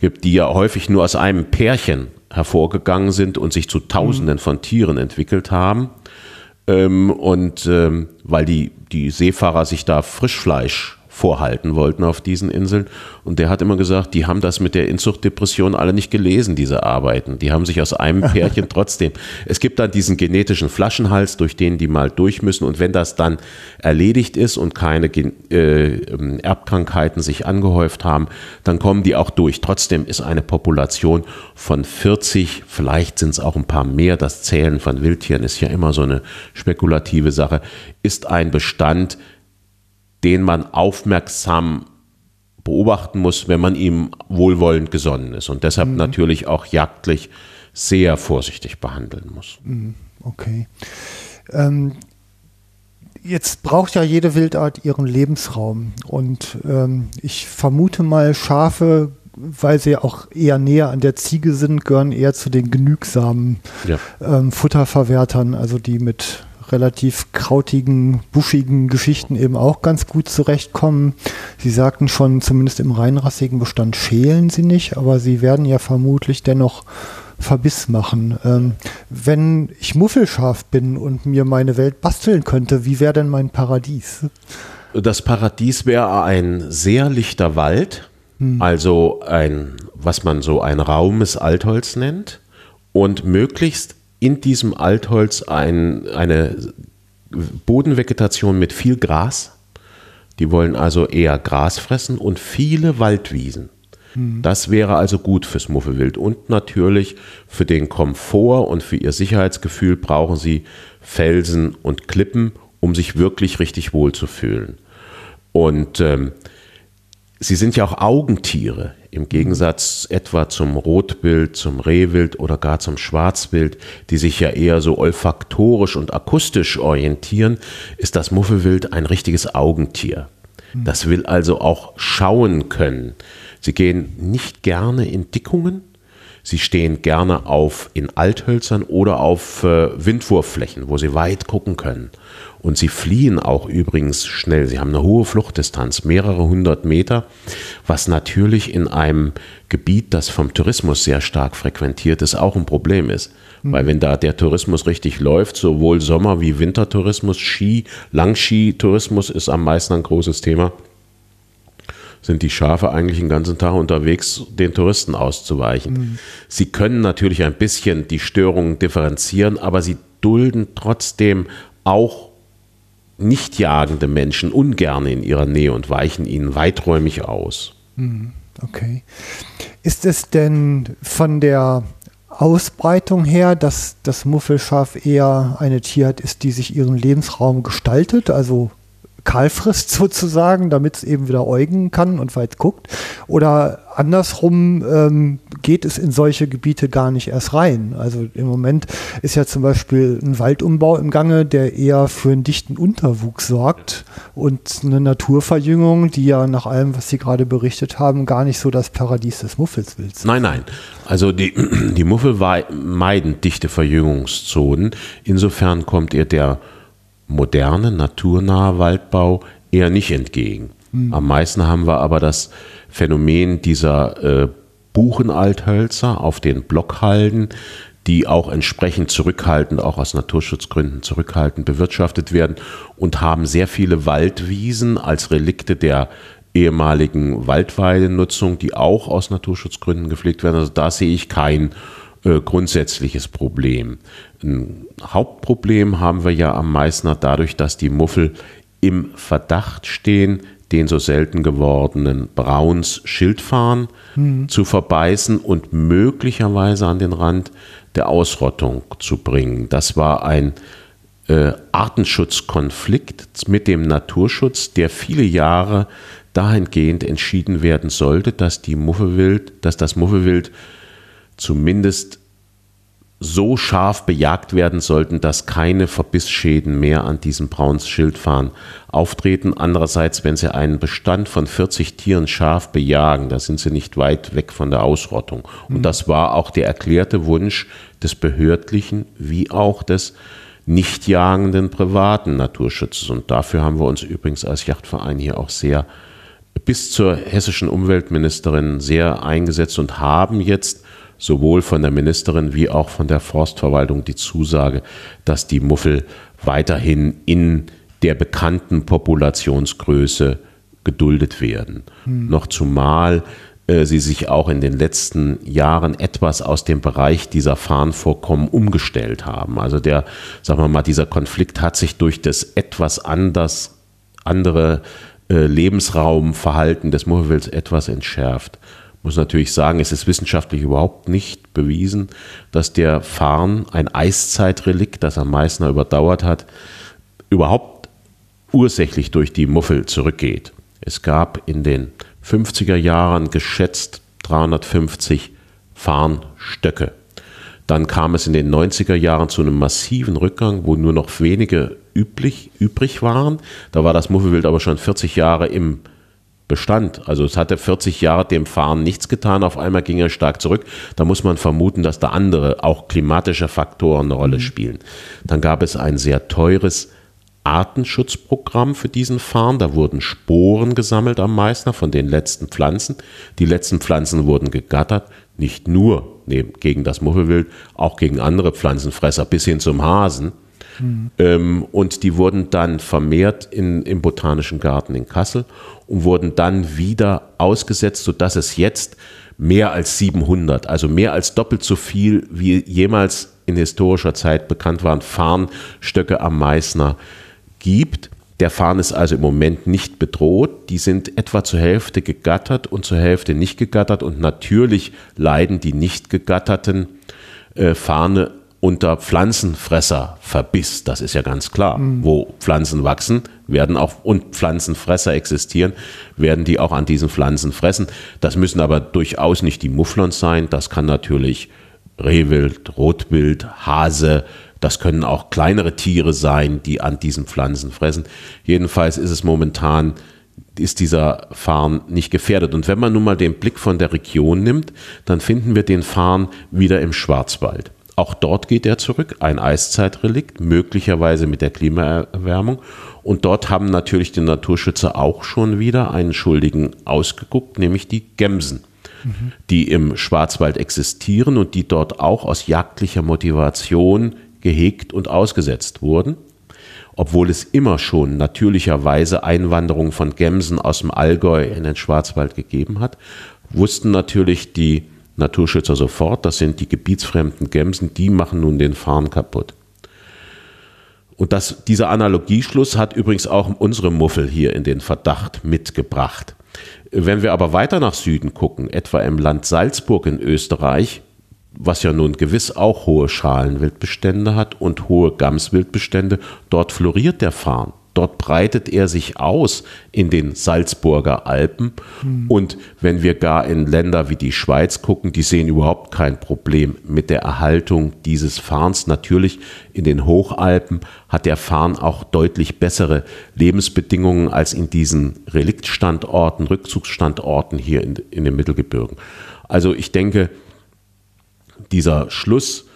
gibt, die ja häufig nur aus einem Pärchen hervorgegangen sind und sich zu Tausenden mhm. von Tieren entwickelt haben. Ähm, und ähm, weil die, die Seefahrer sich da Frischfleisch vorhalten wollten auf diesen Inseln. Und der hat immer gesagt, die haben das mit der Inzuchtdepression alle nicht gelesen, diese Arbeiten. Die haben sich aus einem Pärchen trotzdem. Es gibt dann diesen genetischen Flaschenhals, durch den die mal durch müssen. Und wenn das dann erledigt ist und keine äh, Erbkrankheiten sich angehäuft haben, dann kommen die auch durch. Trotzdem ist eine Population von 40, vielleicht sind es auch ein paar mehr, das Zählen von Wildtieren ist ja immer so eine spekulative Sache, ist ein Bestand, den man aufmerksam beobachten muss, wenn man ihm wohlwollend gesonnen ist und deshalb mhm. natürlich auch jagdlich sehr vorsichtig behandeln muss. Mhm. Okay. Ähm, jetzt braucht ja jede Wildart ihren Lebensraum und ähm, ich vermute mal, Schafe, weil sie auch eher näher an der Ziege sind, gehören eher zu den genügsamen ja. ähm, Futterverwertern, also die mit relativ krautigen, buschigen Geschichten eben auch ganz gut zurechtkommen. Sie sagten schon, zumindest im reinrassigen Bestand schälen sie nicht, aber sie werden ja vermutlich dennoch Verbiss machen. Ähm, wenn ich Muffelschaf bin und mir meine Welt basteln könnte, wie wäre denn mein Paradies? Das Paradies wäre ein sehr lichter Wald, hm. also ein, was man so ein raumes Altholz nennt und möglichst in diesem Altholz ein, eine Bodenvegetation mit viel Gras. Die wollen also eher Gras fressen und viele Waldwiesen. Mhm. Das wäre also gut fürs Muffelwild. Und natürlich für den Komfort und für ihr Sicherheitsgefühl brauchen sie Felsen und Klippen, um sich wirklich richtig wohl zu fühlen. Und ähm, sie sind ja auch Augentiere. Im Gegensatz etwa zum Rotbild, zum Rehwild oder gar zum Schwarzwild, die sich ja eher so olfaktorisch und akustisch orientieren, ist das Muffelwild ein richtiges Augentier. Das will also auch schauen können. Sie gehen nicht gerne in Dickungen, Sie stehen gerne auf in Althölzern oder auf äh, Windwurfflächen, wo sie weit gucken können. Und sie fliehen auch übrigens schnell. Sie haben eine hohe Fluchtdistanz, mehrere hundert Meter, was natürlich in einem Gebiet, das vom Tourismus sehr stark frequentiert ist, auch ein Problem ist. Mhm. Weil wenn da der Tourismus richtig läuft, sowohl Sommer- wie Wintertourismus, Ski, Langskitourismus ist am meisten ein großes Thema sind die Schafe eigentlich den ganzen Tag unterwegs, den Touristen auszuweichen. Mhm. Sie können natürlich ein bisschen die Störungen differenzieren, aber sie dulden trotzdem auch nicht jagende Menschen ungern in ihrer Nähe und weichen ihnen weiträumig aus. Hm, okay. Ist es denn von der Ausbreitung her, dass das Muffelschaf eher eine Tierart ist, die sich ihren Lebensraum gestaltet, also kahl frisst sozusagen, damit es eben wieder äugen kann und weit guckt? Oder andersrum ähm, geht es in solche Gebiete gar nicht erst rein? Also im Moment ist ja zum Beispiel ein Waldumbau im Gange, der eher für einen dichten Unterwuchs sorgt und eine Naturverjüngung, die ja nach allem, was Sie gerade berichtet haben, gar nicht so das Paradies des Muffels will. Nein, nein. Also die, die Muffel meiden dichte Verjüngungszonen. Insofern kommt ihr der moderne, naturnahe Waldbau eher nicht entgegen. Mhm. Am meisten haben wir aber das Phänomen dieser äh, Buchenalthölzer auf den Blockhalden, die auch entsprechend zurückhaltend, auch aus Naturschutzgründen zurückhaltend bewirtschaftet werden und haben sehr viele Waldwiesen als Relikte der ehemaligen Waldweidenutzung, die auch aus Naturschutzgründen gepflegt werden. Also da sehe ich kein äh, grundsätzliches Problem. Ein Hauptproblem haben wir ja am Meißner dadurch, dass die Muffel im Verdacht stehen, den so selten gewordenen Brauns Schildfarn mhm. zu verbeißen und möglicherweise an den Rand der Ausrottung zu bringen. Das war ein äh, Artenschutzkonflikt mit dem Naturschutz, der viele Jahre dahingehend entschieden werden sollte, dass die Muffelwild, dass das Muffelwild zumindest so scharf bejagt werden sollten, dass keine Verbissschäden mehr an diesem Braunsschildfarn auftreten. Andererseits, wenn Sie einen Bestand von 40 Tieren scharf bejagen, da sind Sie nicht weit weg von der Ausrottung. Und mhm. das war auch der erklärte Wunsch des behördlichen wie auch des nicht jagenden privaten Naturschutzes. Und dafür haben wir uns übrigens als Yachtverein hier auch sehr bis zur hessischen Umweltministerin sehr eingesetzt und haben jetzt sowohl von der Ministerin wie auch von der Forstverwaltung die Zusage, dass die Muffel weiterhin in der bekannten Populationsgröße geduldet werden. Hm. Noch zumal äh, sie sich auch in den letzten Jahren etwas aus dem Bereich dieser Farnvorkommen umgestellt haben. Also der, sagen wir mal, dieser Konflikt hat sich durch das etwas anders, andere äh, Lebensraumverhalten des Muffelwilds etwas entschärft muss natürlich sagen, es ist wissenschaftlich überhaupt nicht bewiesen, dass der Farn, ein Eiszeitrelikt, das am Meißner überdauert hat, überhaupt ursächlich durch die Muffel zurückgeht. Es gab in den 50er Jahren geschätzt 350 Farnstöcke. Dann kam es in den 90er Jahren zu einem massiven Rückgang, wo nur noch wenige üblich, übrig waren. Da war das Muffelwild aber schon 40 Jahre im Bestand. Also es hatte 40 Jahre dem Fahren nichts getan, auf einmal ging er stark zurück. Da muss man vermuten, dass da andere, auch klimatische Faktoren eine Rolle mhm. spielen. Dann gab es ein sehr teures Artenschutzprogramm für diesen Farn. Da wurden Sporen gesammelt am Meißner von den letzten Pflanzen. Die letzten Pflanzen wurden gegattert, nicht nur gegen das Muffelwild, auch gegen andere Pflanzenfresser bis hin zum Hasen. Mhm. Ähm, und die wurden dann vermehrt in, im Botanischen Garten in Kassel und wurden dann wieder ausgesetzt, sodass es jetzt mehr als 700, also mehr als doppelt so viel wie jemals in historischer Zeit bekannt waren, Farnstöcke am Meißner gibt. Der Farn ist also im Moment nicht bedroht. Die sind etwa zur Hälfte gegattert und zur Hälfte nicht gegattert. Und natürlich leiden die nicht gegatterten äh, Farne unter Pflanzenfresserverbiss. Das ist ja ganz klar. Mhm. Wo Pflanzen wachsen, werden auch und Pflanzenfresser existieren, werden die auch an diesen Pflanzen fressen. Das müssen aber durchaus nicht die Mufflons sein. Das kann natürlich Rehwild, Rotwild, Hase, das können auch kleinere Tiere sein, die an diesen Pflanzen fressen. Jedenfalls ist es momentan ist dieser Farn nicht gefährdet. Und wenn man nun mal den Blick von der Region nimmt, dann finden wir den Farn wieder im Schwarzwald. Auch dort geht er zurück, ein Eiszeitrelikt, möglicherweise mit der Klimaerwärmung. Und dort haben natürlich die Naturschützer auch schon wieder einen Schuldigen ausgeguckt, nämlich die Gemsen, mhm. die im Schwarzwald existieren und die dort auch aus jagdlicher Motivation gehegt und ausgesetzt wurden. Obwohl es immer schon natürlicherweise Einwanderung von Gemsen aus dem Allgäu in den Schwarzwald gegeben hat, wussten natürlich die Naturschützer sofort, das sind die gebietsfremden Gemsen, die machen nun den Farn kaputt. Und das, dieser Analogieschluss hat übrigens auch unsere Muffel hier in den Verdacht mitgebracht. Wenn wir aber weiter nach Süden gucken, etwa im Land Salzburg in Österreich, was ja nun gewiss auch hohe Schalenwildbestände hat und hohe Gamswildbestände, dort floriert der Farn. Dort breitet er sich aus in den Salzburger Alpen. Mhm. Und wenn wir gar in Länder wie die Schweiz gucken, die sehen überhaupt kein Problem mit der Erhaltung dieses Farns. Natürlich in den Hochalpen hat der Farn auch deutlich bessere Lebensbedingungen als in diesen Reliktstandorten, Rückzugsstandorten hier in, in den Mittelgebirgen. Also ich denke, dieser Schluss,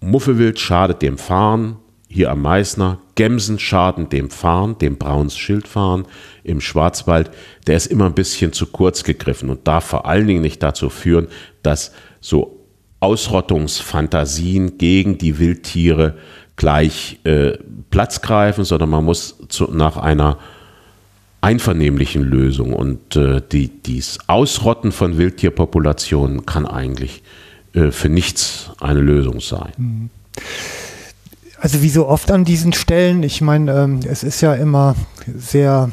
Muffelwild schadet dem Farn, hier am Meißner, Gemsen schaden dem Farn, dem Brauns Schildfarn im Schwarzwald, der ist immer ein bisschen zu kurz gegriffen und darf vor allen Dingen nicht dazu führen, dass so Ausrottungsfantasien gegen die Wildtiere gleich äh, Platz greifen, sondern man muss zu, nach einer einvernehmlichen Lösung und äh, die, dies Ausrotten von Wildtierpopulationen kann eigentlich äh, für nichts eine Lösung sein. Mhm. Also wie so oft an diesen Stellen, ich meine, ähm, es ist ja immer sehr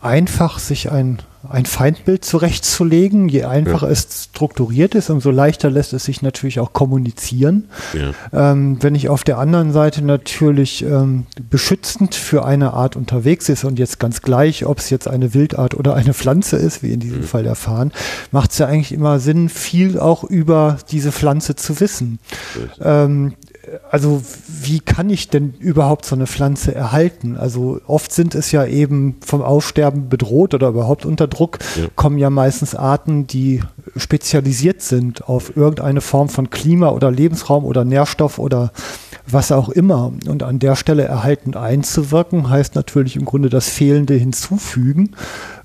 einfach, sich ein, ein Feindbild zurechtzulegen. Je einfacher ja. es strukturiert ist, umso leichter lässt es sich natürlich auch kommunizieren. Ja. Ähm, wenn ich auf der anderen Seite natürlich ähm, beschützend für eine Art unterwegs ist und jetzt ganz gleich, ob es jetzt eine Wildart oder eine Pflanze ist, wie in diesem mhm. Fall erfahren, macht es ja eigentlich immer Sinn, viel auch über diese Pflanze zu wissen. Ähm, also wie kann ich denn überhaupt so eine Pflanze erhalten? Also oft sind es ja eben vom Aussterben bedroht oder überhaupt unter Druck, ja. kommen ja meistens Arten, die spezialisiert sind auf irgendeine Form von Klima oder Lebensraum oder Nährstoff oder was auch immer. Und an der Stelle erhaltend einzuwirken, heißt natürlich im Grunde das Fehlende hinzufügen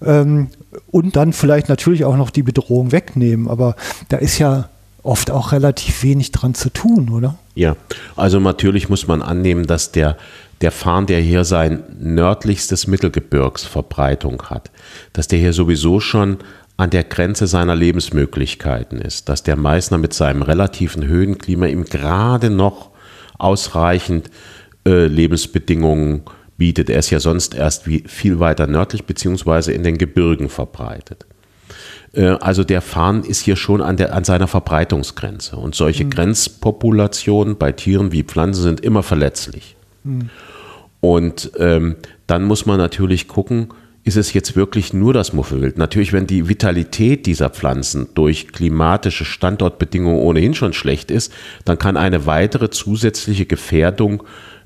ähm, und dann vielleicht natürlich auch noch die Bedrohung wegnehmen. Aber da ist ja oft auch relativ wenig dran zu tun, oder? Ja, also natürlich muss man annehmen, dass der, der Farn, der hier sein nördlichstes Mittelgebirgsverbreitung hat, dass der hier sowieso schon an der Grenze seiner Lebensmöglichkeiten ist, dass der Meißner mit seinem relativen Höhenklima ihm gerade noch ausreichend äh, Lebensbedingungen bietet. Er ist ja sonst erst wie, viel weiter nördlich beziehungsweise in den Gebirgen verbreitet. Äh, also der Farn ist hier schon an, der, an seiner Verbreitungsgrenze. Und solche mhm. Grenzpopulationen bei Tieren wie Pflanzen sind immer verletzlich. Mhm. Und ähm, dann muss man natürlich gucken, ist es jetzt wirklich nur das Muffelwild? Natürlich, wenn die Vitalität dieser Pflanzen durch klimatische Standortbedingungen ohnehin schon schlecht ist, dann kann eine weitere zusätzliche Gefährdung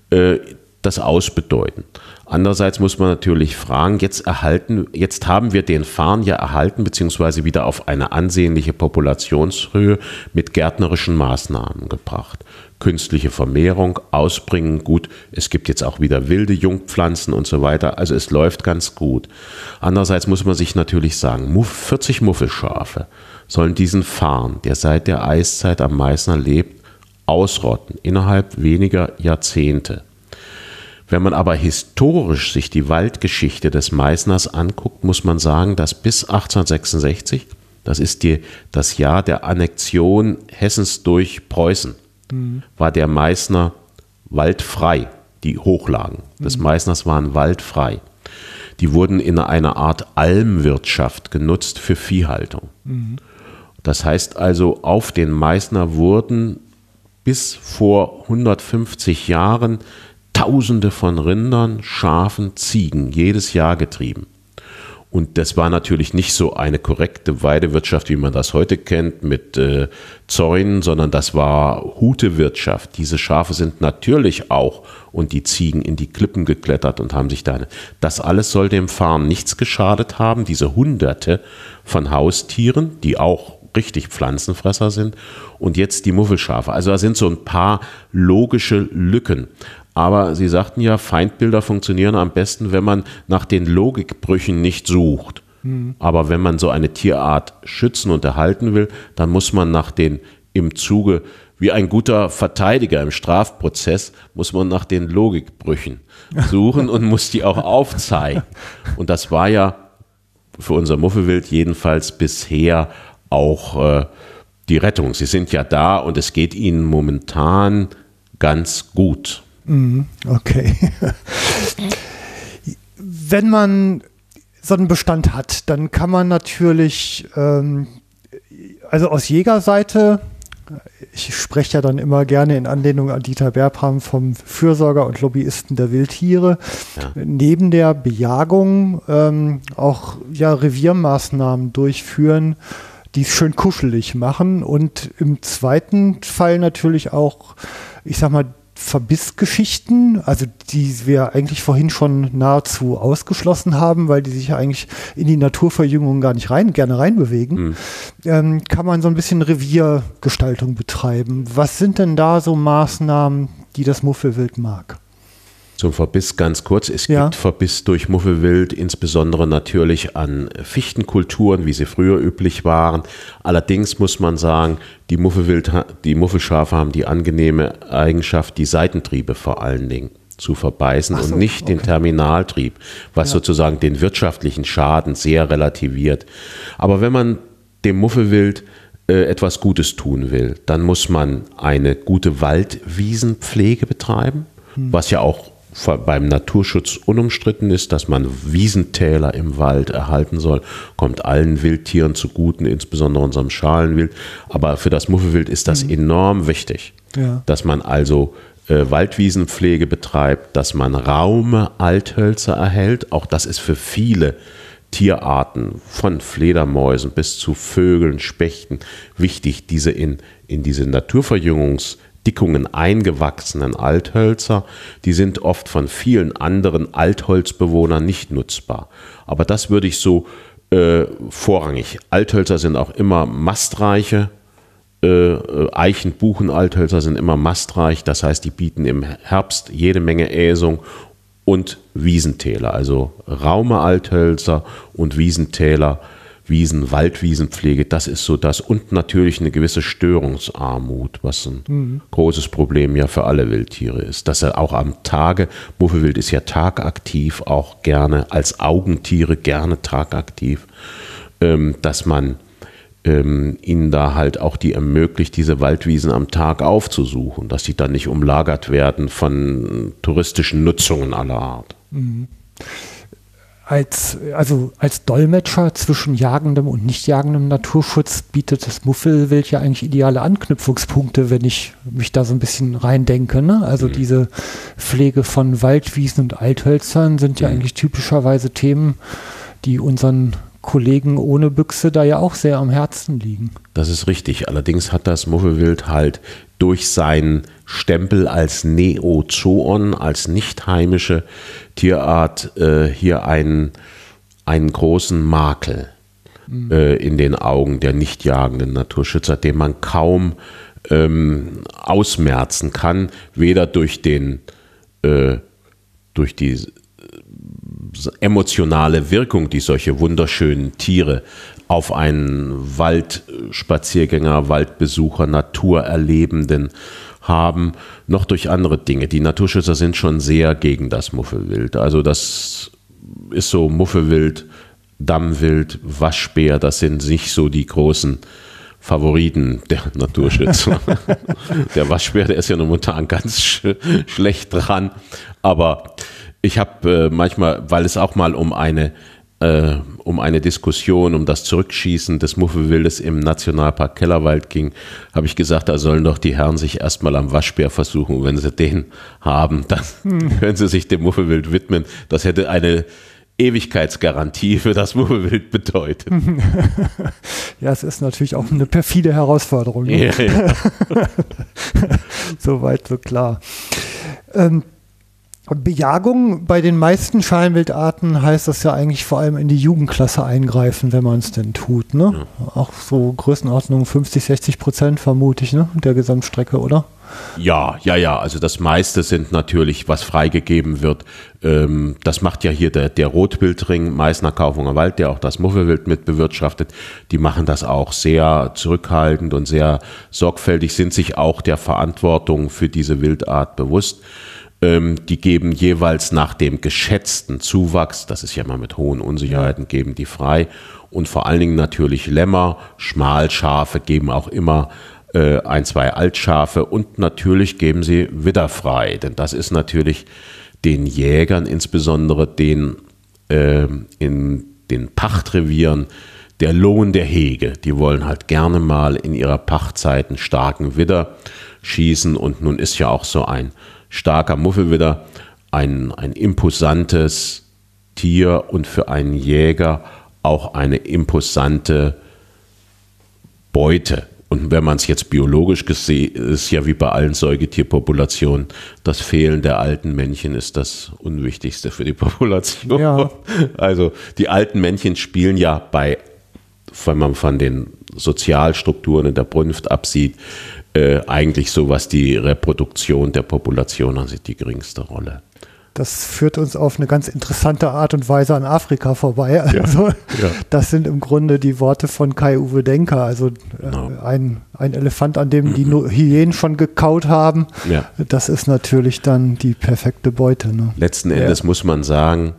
äh, das ausbedeuten. Andererseits muss man natürlich fragen, jetzt erhalten, jetzt haben wir den Farn ja erhalten, beziehungsweise wieder auf eine ansehnliche Populationshöhe mit gärtnerischen Maßnahmen gebracht. Künstliche Vermehrung, Ausbringen, gut, es gibt jetzt auch wieder wilde Jungpflanzen und so weiter, also es läuft ganz gut. Andererseits muss man sich natürlich sagen, 40 Muffelschafe sollen diesen Farn, der seit der Eiszeit am Meißner lebt, ausrotten, innerhalb weniger Jahrzehnte. Wenn man aber historisch sich die Waldgeschichte des Meißners anguckt, muss man sagen, dass bis 1866, das ist die, das Jahr der Annexion Hessens durch Preußen, mhm. war der Meißner waldfrei. Die Hochlagen des mhm. Meißners waren waldfrei. Die wurden in einer Art Almwirtschaft genutzt für Viehhaltung. Mhm. Das heißt also, auf den Meißner wurden bis vor 150 Jahren Tausende von Rindern, Schafen, Ziegen jedes Jahr getrieben. Und das war natürlich nicht so eine korrekte Weidewirtschaft, wie man das heute kennt, mit äh, Zäunen, sondern das war Hutewirtschaft. Diese Schafe sind natürlich auch und die Ziegen in die Klippen geklettert und haben sich da. Das alles soll dem Farm nichts geschadet haben. Diese Hunderte von Haustieren, die auch richtig Pflanzenfresser sind und jetzt die Muffelschafe. Also da sind so ein paar logische Lücken. Aber Sie sagten ja, Feindbilder funktionieren am besten, wenn man nach den Logikbrüchen nicht sucht. Mhm. Aber wenn man so eine Tierart schützen und erhalten will, dann muss man nach den im Zuge, wie ein guter Verteidiger im Strafprozess, muss man nach den Logikbrüchen suchen und muss die auch aufzeigen. Und das war ja für unser Muffelwild jedenfalls bisher auch äh, die Rettung. Sie sind ja da und es geht ihnen momentan ganz gut. Mhm, okay. Wenn man so einen Bestand hat, dann kann man natürlich, ähm, also aus Jägerseite, ich spreche ja dann immer gerne in Anlehnung an Dieter Berbram vom Fürsorger und Lobbyisten der Wildtiere, ja. neben der Bejagung ähm, auch ja, Reviermaßnahmen durchführen, die es schön kuschelig machen und im zweiten Fall natürlich auch, ich sag mal, Verbissgeschichten, also die wir eigentlich vorhin schon nahezu ausgeschlossen haben, weil die sich ja eigentlich in die Naturverjüngung gar nicht rein, gerne reinbewegen, mhm. ähm, kann man so ein bisschen Reviergestaltung betreiben. Was sind denn da so Maßnahmen, die das Muffelwild mag? Zum Verbiss ganz kurz. Es ja. gibt Verbiss durch Muffelwild, insbesondere natürlich an Fichtenkulturen, wie sie früher üblich waren. Allerdings muss man sagen, die, Muffelwild, die Muffelschafe haben die angenehme Eigenschaft, die Seitentriebe vor allen Dingen zu verbeißen so, und nicht okay. den Terminaltrieb, was ja. sozusagen den wirtschaftlichen Schaden sehr relativiert. Aber wenn man dem Muffelwild äh, etwas Gutes tun will, dann muss man eine gute Waldwiesenpflege betreiben, hm. was ja auch beim Naturschutz unumstritten ist, dass man Wiesentäler im Wald erhalten soll, kommt allen Wildtieren zuguten, insbesondere unserem Schalenwild. Aber für das Muffelwild ist das mhm. enorm wichtig, ja. dass man also äh, Waldwiesenpflege betreibt, dass man Raume Althölzer erhält. Auch das ist für viele Tierarten, von Fledermäusen bis zu Vögeln, Spechten, wichtig, diese in, in diese Naturverjüngungs- Dickungen eingewachsenen Althölzer, die sind oft von vielen anderen Altholzbewohnern nicht nutzbar. Aber das würde ich so äh, vorrangig. Althölzer sind auch immer mastreiche. Äh, Eichen, Buchen, Althölzer sind immer mastreich. Das heißt, die bieten im Herbst jede Menge Äsung und Wiesentäler, also Raume Althölzer und Wiesentäler Wiesen, Waldwiesenpflege, das ist so das und natürlich eine gewisse Störungsarmut, was ein mhm. großes Problem ja für alle Wildtiere ist. Dass er auch am Tage, Muffelwild ist ja tagaktiv, auch gerne als Augentiere gerne tagaktiv, ähm, dass man ähm, ihnen da halt auch die ermöglicht, diese Waldwiesen am Tag aufzusuchen, dass sie dann nicht umlagert werden von touristischen Nutzungen aller Art. Mhm als, also als Dolmetscher zwischen jagendem und nicht jagendem Naturschutz bietet das Muffelwild ja eigentlich ideale Anknüpfungspunkte, wenn ich mich da so ein bisschen reindenke. Ne? Also mhm. diese Pflege von Waldwiesen und Althölzern sind ja mhm. eigentlich typischerweise Themen, die unseren Kollegen ohne Büchse da ja auch sehr am Herzen liegen. Das ist richtig. Allerdings hat das Muffelwild halt durch seinen Stempel als Neozoon, als nicht heimische Tierart, äh, hier einen, einen großen Makel mhm. äh, in den Augen der nicht jagenden Naturschützer, den man kaum ähm, ausmerzen kann, weder durch den äh, durch die emotionale Wirkung, die solche wunderschönen Tiere auf einen Waldspaziergänger, Waldbesucher, Naturerlebenden haben, noch durch andere Dinge. Die Naturschützer sind schon sehr gegen das Muffelwild. Also das ist so Muffelwild, Dammwild, Waschbär, das sind nicht so die großen Favoriten der Naturschützer. der Waschbär, der ist ja momentan ganz sch schlecht dran. Aber ich habe äh, manchmal, weil es auch mal um eine äh, um eine Diskussion um das Zurückschießen des Muffelwildes im Nationalpark Kellerwald ging, habe ich gesagt, da sollen doch die Herren sich erstmal am Waschbär versuchen. Und wenn sie den haben, dann hm. können sie sich dem Muffelwild widmen. Das hätte eine Ewigkeitsgarantie für das Muffelwild bedeutet. Ja, es ist natürlich auch eine perfide Herausforderung. Ne? Ja, ja. Soweit so klar. Ähm, Bejagung bei den meisten Schalenwildarten heißt das ja eigentlich vor allem in die Jugendklasse eingreifen, wenn man es denn tut. Ne? Ja. Auch so Größenordnung 50, 60 Prozent vermute ich, ne? der Gesamtstrecke, oder? Ja, ja, ja. Also das meiste sind natürlich, was freigegeben wird. Ähm, das macht ja hier der, der Rotwildring, Meißner Kaufunger Wald, der auch das Muffelwild mit bewirtschaftet. Die machen das auch sehr zurückhaltend und sehr sorgfältig, sind sich auch der Verantwortung für diese Wildart bewusst. Ähm, die geben jeweils nach dem geschätzten Zuwachs, das ist ja mal mit hohen Unsicherheiten, geben die frei. Und vor allen Dingen natürlich Lämmer, Schmalschafe geben auch immer äh, ein, zwei Altschafe und natürlich geben sie Widder frei, denn das ist natürlich den Jägern, insbesondere den äh, in den Pachtrevieren, der Lohn der Hege. Die wollen halt gerne mal in ihrer Pachtzeit einen starken Widder schießen und nun ist ja auch so ein starker Muffelwidder ein, ein imposantes Tier und für einen Jäger auch eine imposante Beute. Und wenn man es jetzt biologisch gesehen, ist ja wie bei allen Säugetierpopulationen, das Fehlen der alten Männchen ist das Unwichtigste für die Population. Ja. Also die alten Männchen spielen ja bei, wenn man von den Sozialstrukturen in der Brunft absieht, äh, eigentlich so, was die Reproduktion der Population ansieht, die geringste Rolle. Das führt uns auf eine ganz interessante Art und Weise an Afrika vorbei. Also, ja, ja. das sind im Grunde die Worte von Kai-Uwe Denker. Also, genau. äh, ein, ein Elefant, an dem die Hyänen schon gekaut haben. Ja. Das ist natürlich dann die perfekte Beute. Ne? Letzten Endes muss man sagen,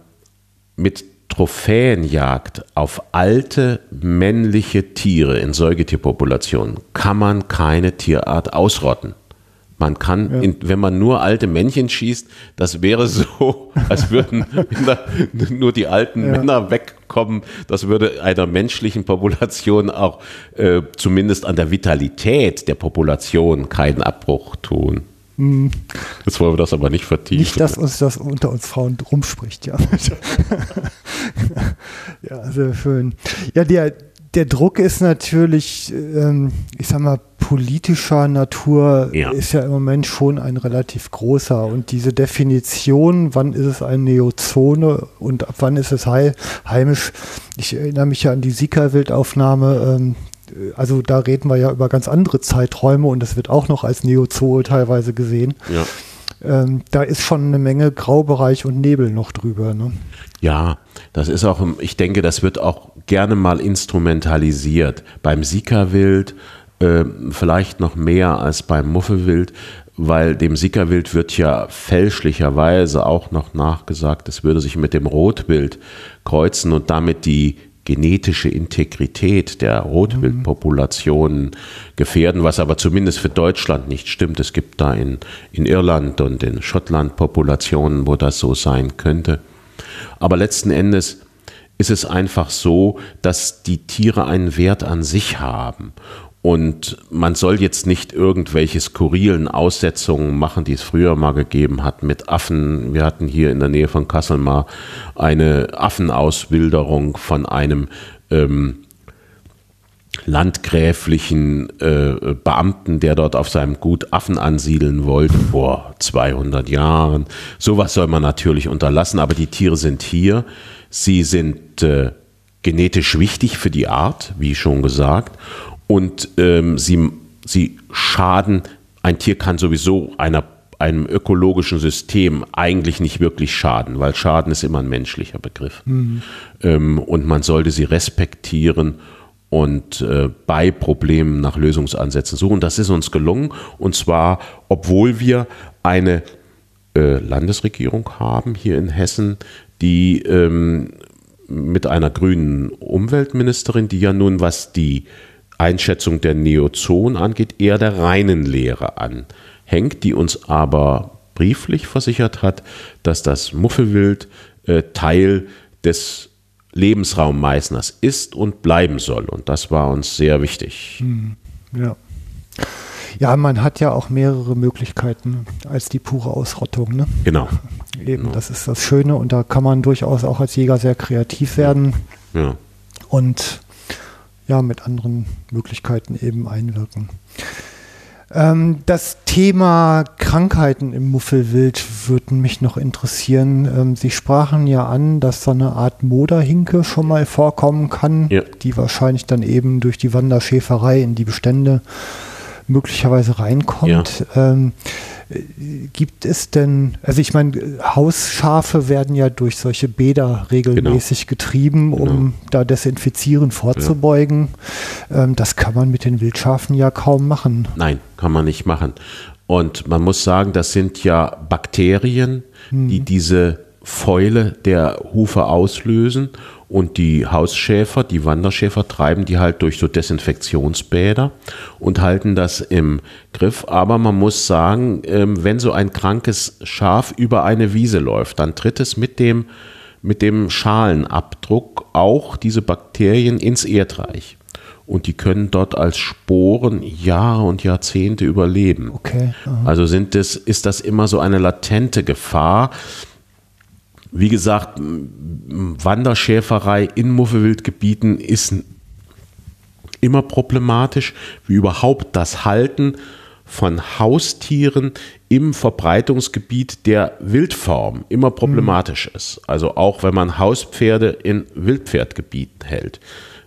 mit Trophäenjagd auf alte männliche Tiere in Säugetierpopulationen kann man keine Tierart ausrotten. Man kann, ja. in, wenn man nur alte Männchen schießt, das wäre so, als würden nur die alten ja. Männer wegkommen. Das würde einer menschlichen Population auch äh, zumindest an der Vitalität der Population keinen Abbruch tun. Mhm. Jetzt wollen wir das aber nicht vertiefen. Nicht, dass uns das unter uns Frauen rumspricht, ja. ja, sehr schön. Ja, der, der Druck ist natürlich, ähm, ich sag mal, politischer Natur ja. ist ja im Moment schon ein relativ großer. Und diese Definition, wann ist es eine Neozone und ab wann ist es heimisch, ich erinnere mich ja an die Sika-Wildaufnahme, ähm, also da reden wir ja über ganz andere Zeiträume und das wird auch noch als Neozoo teilweise gesehen. Ja. Ähm, da ist schon eine Menge Graubereich und Nebel noch drüber. Ne? Ja, das ist auch, ich denke, das wird auch gerne mal instrumentalisiert. Beim Sika-Wild äh, vielleicht noch mehr als beim Muffelwild, weil dem Sika-Wild wird ja fälschlicherweise auch noch nachgesagt, es würde sich mit dem Rotwild kreuzen und damit die genetische Integrität der Rotwildpopulationen gefährden, was aber zumindest für Deutschland nicht stimmt. Es gibt da in, in Irland und in Schottland Populationen, wo das so sein könnte. Aber letzten Endes ist es einfach so, dass die Tiere einen Wert an sich haben. Und man soll jetzt nicht irgendwelche skurrilen Aussetzungen machen, die es früher mal gegeben hat mit Affen. Wir hatten hier in der Nähe von Kassel mal eine Affenauswilderung von einem ähm, landgräflichen äh, Beamten, der dort auf seinem Gut Affen ansiedeln wollte, vor 200 Jahren. Sowas soll man natürlich unterlassen, aber die Tiere sind hier. Sie sind äh, genetisch wichtig für die Art, wie schon gesagt, und ähm, sie, sie schaden. Ein Tier kann sowieso einer einem ökologischen System eigentlich nicht wirklich schaden, weil Schaden ist immer ein menschlicher Begriff. Mhm. Ähm, und man sollte sie respektieren und äh, bei Problemen nach Lösungsansätzen suchen. Das ist uns gelungen und zwar, obwohl wir eine äh, Landesregierung haben hier in Hessen, die ähm, mit einer grünen Umweltministerin, die ja nun, was die Einschätzung der Neozon angeht, eher der reinen Lehre anhängt, die uns aber brieflich versichert hat, dass das Muffelwild äh, Teil des Lebensraum Meißners ist und bleiben soll. Und das war uns sehr wichtig. Hm, ja. Ja, man hat ja auch mehrere Möglichkeiten als die pure Ausrottung. Ne? Genau. Eben, genau. das ist das Schöne und da kann man durchaus auch als Jäger sehr kreativ werden ja. und ja, mit anderen Möglichkeiten eben einwirken. Ähm, das Thema Krankheiten im Muffelwild würde mich noch interessieren. Ähm, Sie sprachen ja an, dass so eine Art Moderhinke schon mal vorkommen kann, ja. die wahrscheinlich dann eben durch die Wanderschäferei in die Bestände möglicherweise reinkommt. Ja. Ähm, gibt es denn, also ich meine, Hausschafe werden ja durch solche Bäder regelmäßig genau. getrieben, um genau. da Desinfizieren vorzubeugen. Ja. Ähm, das kann man mit den Wildschafen ja kaum machen. Nein, kann man nicht machen. Und man muss sagen, das sind ja Bakterien, hm. die diese Fäule der Hufe auslösen und die Hausschäfer, die Wanderschäfer treiben die halt durch so Desinfektionsbäder und halten das im Griff. Aber man muss sagen, ähm, wenn so ein krankes Schaf über eine Wiese läuft, dann tritt es mit dem, mit dem Schalenabdruck auch diese Bakterien ins Erdreich. Und die können dort als Sporen Jahre und Jahrzehnte überleben. Okay. Also sind das, ist das immer so eine latente Gefahr, wie gesagt, Wanderschäferei in Muffewildgebieten ist immer problematisch, wie überhaupt das Halten von Haustieren im Verbreitungsgebiet der Wildform immer problematisch ist. Also auch wenn man Hauspferde in Wildpferdgebiet hält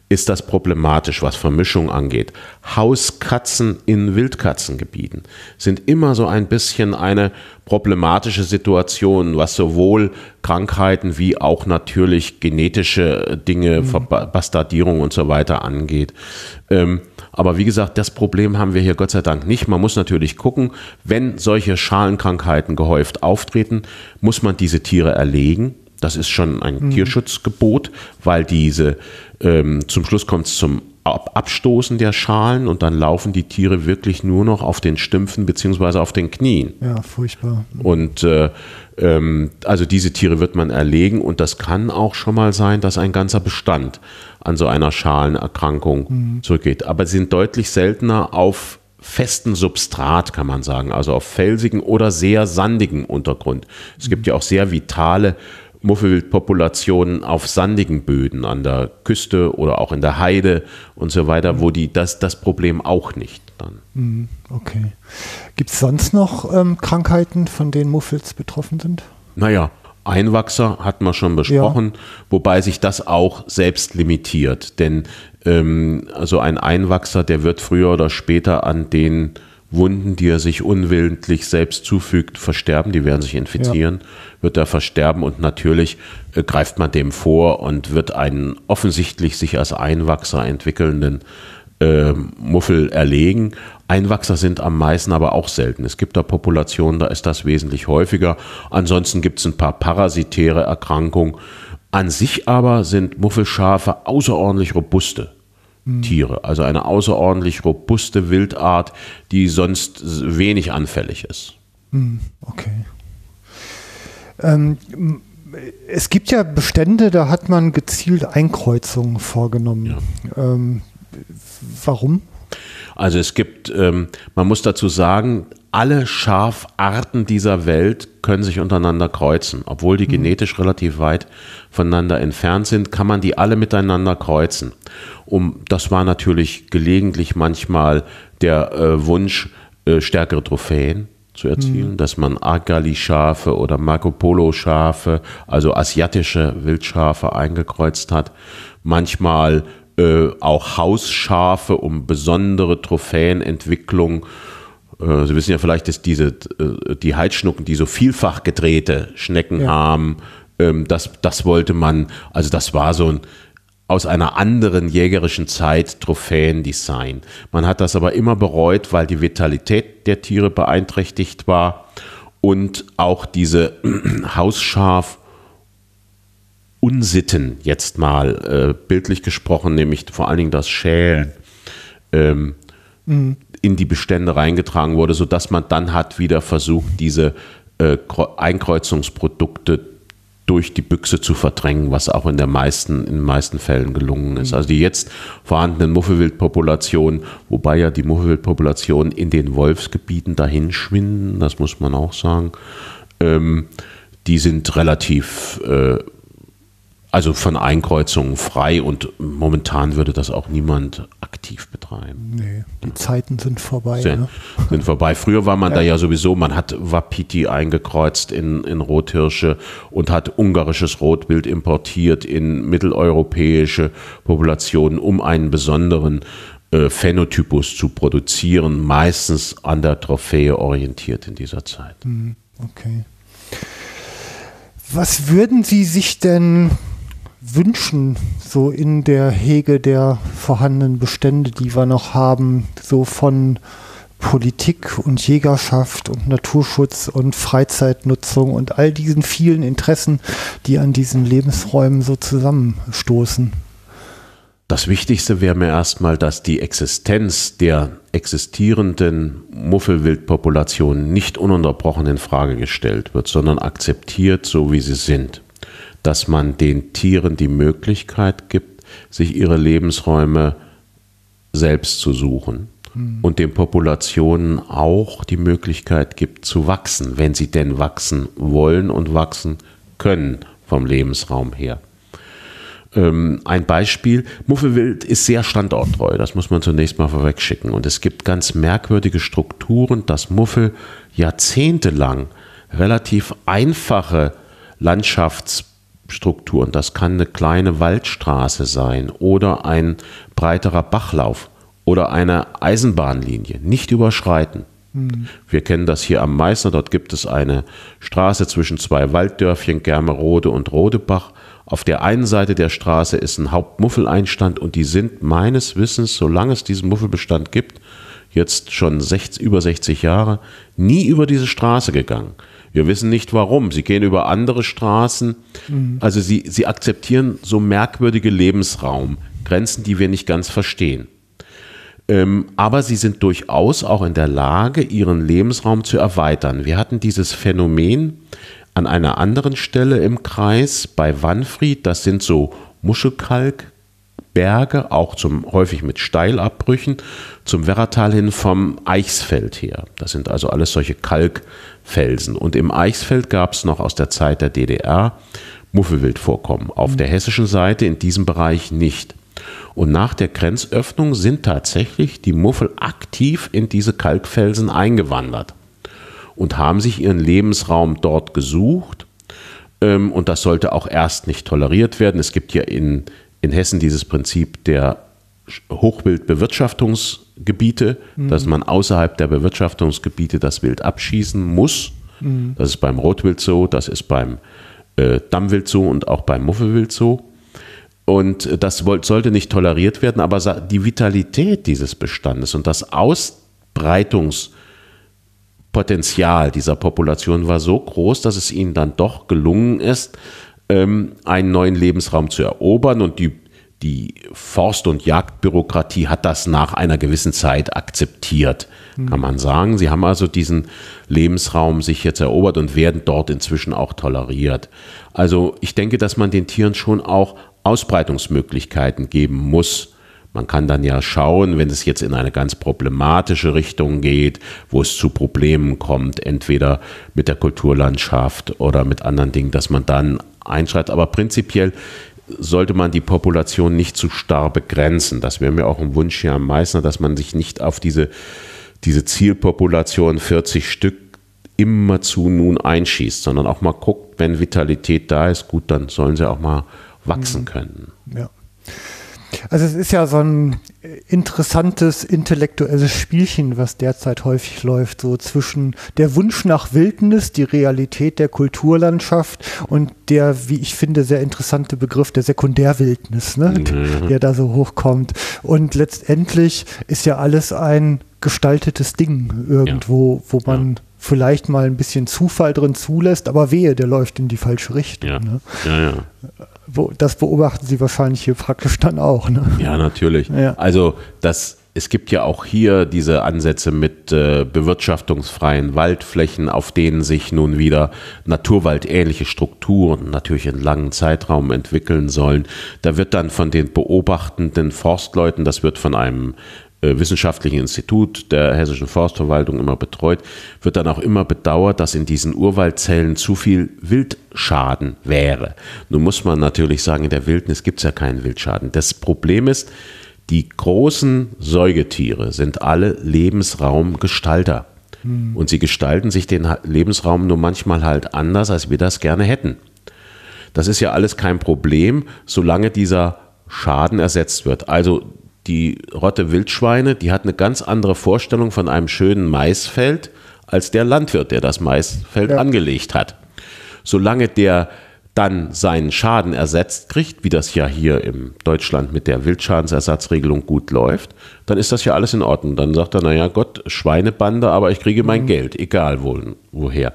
ist das problematisch, was Vermischung angeht. Hauskatzen in Wildkatzengebieten sind immer so ein bisschen eine problematische Situation, was sowohl Krankheiten wie auch natürlich genetische Dinge, mhm. Bastardierung und so weiter angeht. Ähm, aber wie gesagt, das Problem haben wir hier Gott sei Dank nicht. Man muss natürlich gucken, wenn solche Schalenkrankheiten gehäuft auftreten, muss man diese Tiere erlegen. Das ist schon ein mhm. Tierschutzgebot, weil diese ähm, zum Schluss kommt es zum Abstoßen der Schalen und dann laufen die Tiere wirklich nur noch auf den Stümpfen beziehungsweise auf den Knien. Ja, furchtbar. Und äh, ähm, also diese Tiere wird man erlegen und das kann auch schon mal sein, dass ein ganzer Bestand an so einer Schalenerkrankung mhm. zurückgeht. Aber sie sind deutlich seltener auf festen Substrat, kann man sagen, also auf felsigen oder sehr sandigen Untergrund. Es gibt ja auch sehr vitale Muffelpopulationen auf sandigen Böden an der Küste oder auch in der Heide und so weiter, wo die das, das Problem auch nicht dann. Mhm, okay. Gibt es sonst noch ähm, Krankheiten, von denen Muffels betroffen sind? Naja, Einwachser hat man schon besprochen, ja. wobei sich das auch selbst limitiert. Denn ähm, also ein Einwachser, der wird früher oder später an den Wunden, die er sich unwillentlich selbst zufügt, versterben, die werden sich infizieren, ja. wird er versterben und natürlich äh, greift man dem vor und wird einen offensichtlich sich als Einwachser entwickelnden äh, Muffel erlegen. Einwachser sind am meisten aber auch selten. Es gibt da Populationen, da ist das wesentlich häufiger. Ansonsten gibt es ein paar parasitäre Erkrankungen. An sich aber sind Muffelschafe außerordentlich robuste. Tiere. Also eine außerordentlich robuste Wildart, die sonst wenig anfällig ist. Hm, okay. Ähm, es gibt ja Bestände, da hat man gezielt Einkreuzungen vorgenommen. Ja. Ähm, warum? Also es gibt, ähm, man muss dazu sagen, alle Schafarten dieser Welt können sich untereinander kreuzen. Obwohl die mhm. genetisch relativ weit voneinander entfernt sind, kann man die alle miteinander kreuzen. Um, das war natürlich gelegentlich manchmal der äh, Wunsch, äh, stärkere Trophäen zu erzielen, mhm. dass man Agali-Schafe oder Marco Polo-Schafe, also asiatische Wildschafe eingekreuzt hat. Manchmal äh, auch Hausschafe, um besondere Trophäenentwicklung. Äh, Sie wissen ja vielleicht, dass diese, äh, die Heidschnucken, die so vielfach gedrehte Schnecken ja. haben, ähm, das, das wollte man, also das war so ein, aus einer anderen jägerischen Zeit Trophäendesign. Man hat das aber immer bereut, weil die Vitalität der Tiere beeinträchtigt war und auch diese Hausschaf Unsitten jetzt mal äh, bildlich gesprochen, nämlich vor allen Dingen das Schälen, ähm, mhm. in die Bestände reingetragen wurde, sodass man dann hat wieder versucht, diese äh, Einkreuzungsprodukte durch die Büchse zu verdrängen, was auch in, der meisten, in den meisten Fällen gelungen ist. Mhm. Also die jetzt vorhandenen Muffelwildpopulationen, wobei ja die Muffelwildpopulationen in den Wolfsgebieten dahin schwinden, das muss man auch sagen, ähm, die sind relativ äh, also von Einkreuzungen frei und momentan würde das auch niemand aktiv betreiben. Nee, die Zeiten sind vorbei. Sind, ne? sind vorbei. Früher war man ja. da ja sowieso, man hat Wapiti eingekreuzt in, in Rothirsche und hat ungarisches Rotwild importiert in mitteleuropäische Populationen, um einen besonderen äh, Phänotypus zu produzieren, meistens an der Trophäe orientiert in dieser Zeit. Hm, okay. Was würden Sie sich denn wünschen, so in der Hege der vorhandenen Bestände, die wir noch haben, so von Politik und Jägerschaft und Naturschutz und Freizeitnutzung und all diesen vielen Interessen, die an diesen Lebensräumen so zusammenstoßen. Das Wichtigste wäre mir erstmal, dass die Existenz der existierenden Muffelwildpopulation nicht ununterbrochen in Frage gestellt wird, sondern akzeptiert, so wie sie sind. Dass man den Tieren die Möglichkeit gibt, sich ihre Lebensräume selbst zu suchen mhm. und den Populationen auch die Möglichkeit gibt zu wachsen, wenn sie denn wachsen wollen und wachsen können vom Lebensraum her. Ähm, ein Beispiel, Muffelwild ist sehr standorttreu, das muss man zunächst mal vorwegschicken. Und es gibt ganz merkwürdige Strukturen, dass Muffel jahrzehntelang relativ einfache Landschaftsstrukturen, das kann eine kleine Waldstraße sein oder ein breiterer Bachlauf oder eine Eisenbahnlinie, nicht überschreiten. Mhm. Wir kennen das hier am Meißner. Dort gibt es eine Straße zwischen zwei Walddörfchen, Germerode und Rodebach. Auf der einen Seite der Straße ist ein Hauptmuffeleinstand und die sind meines Wissens, solange es diesen Muffelbestand gibt, jetzt schon 60, über 60 Jahre, nie über diese Straße gegangen. Wir wissen nicht warum. Sie gehen über andere Straßen. Mhm. Also sie, sie akzeptieren so merkwürdige Lebensraumgrenzen, die wir nicht ganz verstehen. Ähm, aber sie sind durchaus auch in der Lage, ihren Lebensraum zu erweitern. Wir hatten dieses Phänomen an einer anderen Stelle im Kreis bei Wanfried, das sind so Muschelkalkberge, auch zum, häufig mit Steilabbrüchen, zum Werratal hin vom Eichsfeld her. Das sind also alles solche Kalkfelsen. Und im Eichsfeld gab es noch aus der Zeit der DDR Muffelwildvorkommen. Auf der hessischen Seite in diesem Bereich nicht. Und nach der Grenzöffnung sind tatsächlich die Muffel aktiv in diese Kalkfelsen eingewandert und haben sich ihren Lebensraum dort gesucht. Ähm, und das sollte auch erst nicht toleriert werden. Es gibt ja in, in Hessen dieses Prinzip der Hochwildbewirtschaftungsgebiete, mhm. dass man außerhalb der Bewirtschaftungsgebiete das Wild abschießen muss. Mhm. Das ist beim Rotwild so, das ist beim äh, Dammwild so und auch beim Muffelwild so. Und das sollte nicht toleriert werden, aber die Vitalität dieses Bestandes und das Ausbreitungs- Potenzial dieser Population war so groß, dass es ihnen dann doch gelungen ist, ähm, einen neuen Lebensraum zu erobern und die, die Forst- und Jagdbürokratie hat das nach einer gewissen Zeit akzeptiert, mhm. kann man sagen. Sie haben also diesen Lebensraum sich jetzt erobert und werden dort inzwischen auch toleriert. Also ich denke, dass man den Tieren schon auch Ausbreitungsmöglichkeiten geben muss. Man kann dann ja schauen, wenn es jetzt in eine ganz problematische Richtung geht, wo es zu Problemen kommt, entweder mit der Kulturlandschaft oder mit anderen Dingen, dass man dann einschreitet. Aber prinzipiell sollte man die Population nicht zu starr begrenzen. Das wäre mir auch ein Wunsch hier am Meißner, dass man sich nicht auf diese, diese Zielpopulation 40 Stück immer zu nun einschießt, sondern auch mal guckt, wenn Vitalität da ist, gut, dann sollen sie auch mal wachsen mhm. können. Ja. Also es ist ja so ein interessantes intellektuelles Spielchen, was derzeit häufig läuft, so zwischen der Wunsch nach Wildnis, die Realität der Kulturlandschaft und der, wie ich finde, sehr interessante Begriff der Sekundärwildnis, ne, mhm. der da so hochkommt. Und letztendlich ist ja alles ein gestaltetes Ding irgendwo, ja. wo man ja vielleicht mal ein bisschen Zufall drin zulässt, aber wehe, der läuft in die falsche Richtung. Ja, ne? ja, ja das beobachten Sie wahrscheinlich hier praktisch dann auch. Ne? Ja, natürlich. Ja. Also das, es gibt ja auch hier diese Ansätze mit äh, bewirtschaftungsfreien Waldflächen, auf denen sich nun wieder naturwaldähnliche Strukturen natürlich in langen Zeitraum entwickeln sollen. Da wird dann von den beobachtenden Forstleuten, das wird von einem wissenschaftlichen Institut der Hessischen Forstverwaltung immer betreut, wird dann auch immer bedauert, dass in diesen Urwaldzellen zu viel Wildschaden wäre. Nun muss man natürlich sagen, in der Wildnis gibt es ja keinen Wildschaden. Das Problem ist, die großen Säugetiere sind alle Lebensraumgestalter. Hm. Und sie gestalten sich den Lebensraum nur manchmal halt anders, als wir das gerne hätten. Das ist ja alles kein Problem, solange dieser Schaden ersetzt wird. Also die Rotte Wildschweine, die hat eine ganz andere Vorstellung von einem schönen Maisfeld als der Landwirt, der das Maisfeld ja. angelegt hat. Solange der dann seinen Schaden ersetzt kriegt, wie das ja hier in Deutschland mit der Wildschadensersatzregelung gut läuft, dann ist das ja alles in Ordnung. Dann sagt er, naja Gott, Schweinebande, aber ich kriege mein mhm. Geld, egal wo, woher.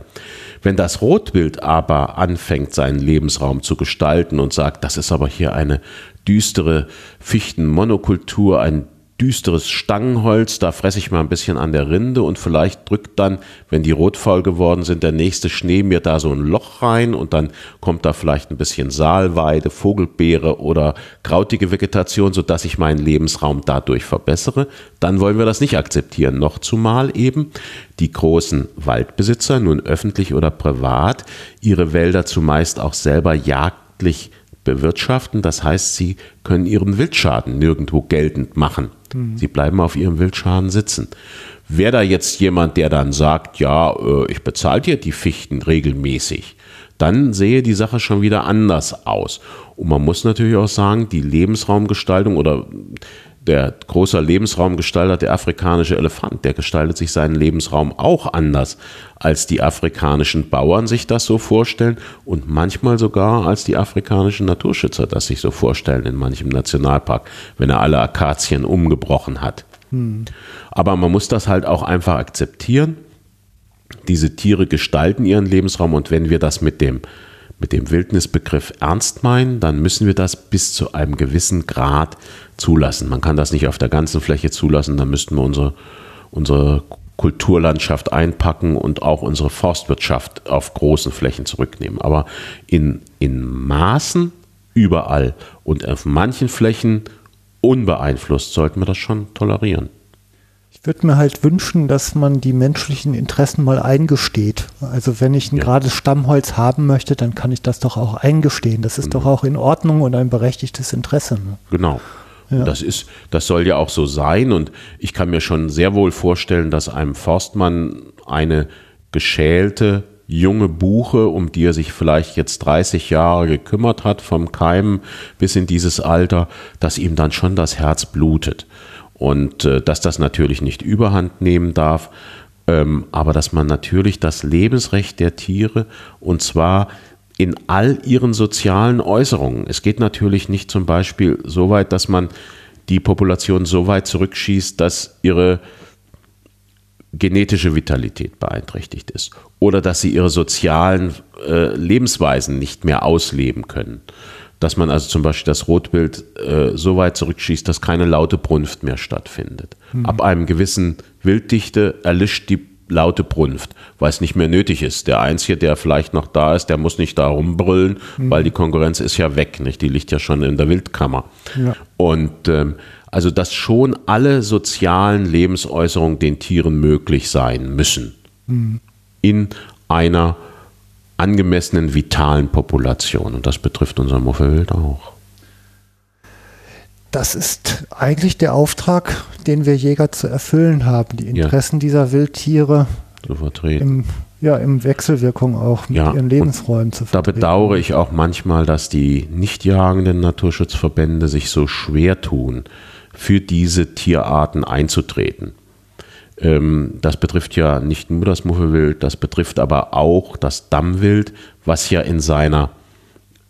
Wenn das Rotwild aber anfängt, seinen Lebensraum zu gestalten und sagt, das ist aber hier eine düstere Fichtenmonokultur, ein düsteres Stangenholz, da fresse ich mal ein bisschen an der Rinde und vielleicht drückt dann, wenn die rotfaul geworden sind, der nächste Schnee mir da so ein Loch rein und dann kommt da vielleicht ein bisschen Saalweide, Vogelbeere oder krautige Vegetation, sodass ich meinen Lebensraum dadurch verbessere, dann wollen wir das nicht akzeptieren. Noch zumal eben die großen Waldbesitzer, nun öffentlich oder privat, ihre Wälder zumeist auch selber jagdlich bewirtschaften. Das heißt, sie können ihren Wildschaden nirgendwo geltend machen. Mhm. Sie bleiben auf ihrem Wildschaden sitzen. Wäre da jetzt jemand, der dann sagt, ja, äh, ich bezahle dir die Fichten regelmäßig, dann sehe die Sache schon wieder anders aus. Und man muss natürlich auch sagen, die Lebensraumgestaltung oder der große Lebensraumgestalter, der afrikanische Elefant, der gestaltet sich seinen Lebensraum auch anders, als die afrikanischen Bauern sich das so vorstellen und manchmal sogar als die afrikanischen Naturschützer das sich so vorstellen in manchem Nationalpark, wenn er alle Akazien umgebrochen hat. Hm. Aber man muss das halt auch einfach akzeptieren. Diese Tiere gestalten ihren Lebensraum und wenn wir das mit dem mit dem Wildnisbegriff ernst meinen, dann müssen wir das bis zu einem gewissen Grad zulassen. Man kann das nicht auf der ganzen Fläche zulassen, dann müssten wir unsere, unsere Kulturlandschaft einpacken und auch unsere Forstwirtschaft auf großen Flächen zurücknehmen. Aber in, in Maßen überall und auf manchen Flächen unbeeinflusst sollten wir das schon tolerieren. Ich würde mir halt wünschen, dass man die menschlichen Interessen mal eingesteht. Also wenn ich ein ja. gerades Stammholz haben möchte, dann kann ich das doch auch eingestehen. Das ist mhm. doch auch in Ordnung und ein berechtigtes Interesse. Ne? Genau. Ja. Das ist, das soll ja auch so sein. Und ich kann mir schon sehr wohl vorstellen, dass einem Forstmann eine geschälte junge Buche, um die er sich vielleicht jetzt 30 Jahre gekümmert hat, vom Keim bis in dieses Alter, dass ihm dann schon das Herz blutet. Und äh, dass das natürlich nicht überhand nehmen darf, ähm, aber dass man natürlich das Lebensrecht der Tiere und zwar in all ihren sozialen Äußerungen. Es geht natürlich nicht zum Beispiel so weit, dass man die Population so weit zurückschießt, dass ihre genetische Vitalität beeinträchtigt ist oder dass sie ihre sozialen äh, Lebensweisen nicht mehr ausleben können. Dass man also zum Beispiel das Rotbild äh, so weit zurückschießt, dass keine laute Brunft mehr stattfindet. Mhm. Ab einem gewissen Wilddichte erlischt die laute Brunft, weil es nicht mehr nötig ist. Der Einzige, der vielleicht noch da ist, der muss nicht da rumbrüllen, mhm. weil die Konkurrenz ist ja weg, nicht? Die liegt ja schon in der Wildkammer. Ja. Und ähm, also, dass schon alle sozialen Lebensäußerungen den Tieren möglich sein müssen. Mhm. In einer angemessenen, vitalen Population. Und das betrifft unser Muffelwild auch. Das ist eigentlich der Auftrag, den wir Jäger zu erfüllen haben, die Interessen ja. dieser Wildtiere zu vertreten. Im, ja, im Wechselwirkung auch mit ja, ihren Lebensräumen zu vertreten. Da bedauere ich auch manchmal, dass die nicht jagenden Naturschutzverbände sich so schwer tun, für diese Tierarten einzutreten. Ähm, das betrifft ja nicht nur das Muffelwild, das betrifft aber auch das Dammwild, was ja in seiner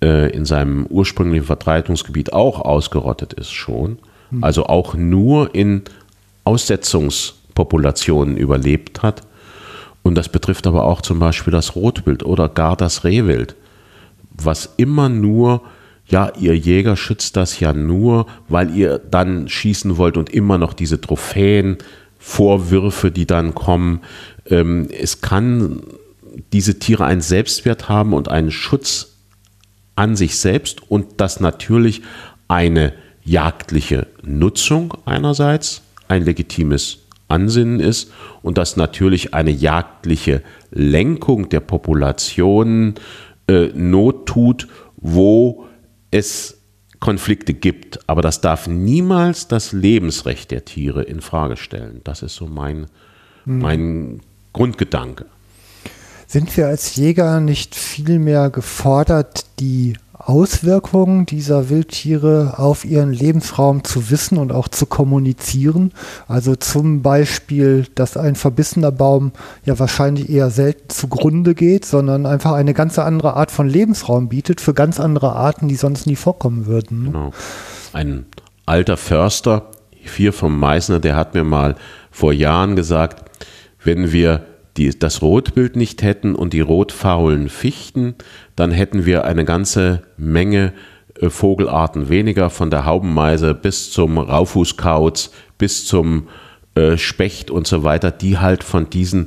äh, in seinem ursprünglichen Verbreitungsgebiet auch ausgerottet ist schon, hm. also auch nur in Aussetzungspopulationen überlebt hat. Und das betrifft aber auch zum Beispiel das Rotwild oder gar das Rehwild, was immer nur, ja, ihr Jäger schützt das ja nur, weil ihr dann schießen wollt und immer noch diese Trophäen, Vorwürfe, die dann kommen. Ähm, es kann diese Tiere einen Selbstwert haben und einen Schutz an sich selbst und dass natürlich eine jagdliche Nutzung einerseits ein legitimes Ansinnen ist und dass natürlich eine jagdliche Lenkung der Populationen äh, Not tut, wo es Konflikte gibt. Aber das darf niemals das Lebensrecht der Tiere in Frage stellen. Das ist so mein, hm. mein Grundgedanke. Sind wir als Jäger nicht viel mehr gefordert, die Auswirkungen dieser Wildtiere auf ihren Lebensraum zu wissen und auch zu kommunizieren. Also zum Beispiel, dass ein verbissener Baum ja wahrscheinlich eher selten zugrunde geht, sondern einfach eine ganz andere Art von Lebensraum bietet für ganz andere Arten, die sonst nie vorkommen würden. Genau. Ein alter Förster, hier vom Meißner, der hat mir mal vor Jahren gesagt, wenn wir die, das Rotbild nicht hätten und die rotfaulen Fichten, dann hätten wir eine ganze Menge äh, Vogelarten weniger, von der Haubenmeise bis zum Raufußkauz, bis zum äh, Specht und so weiter, die halt von diesen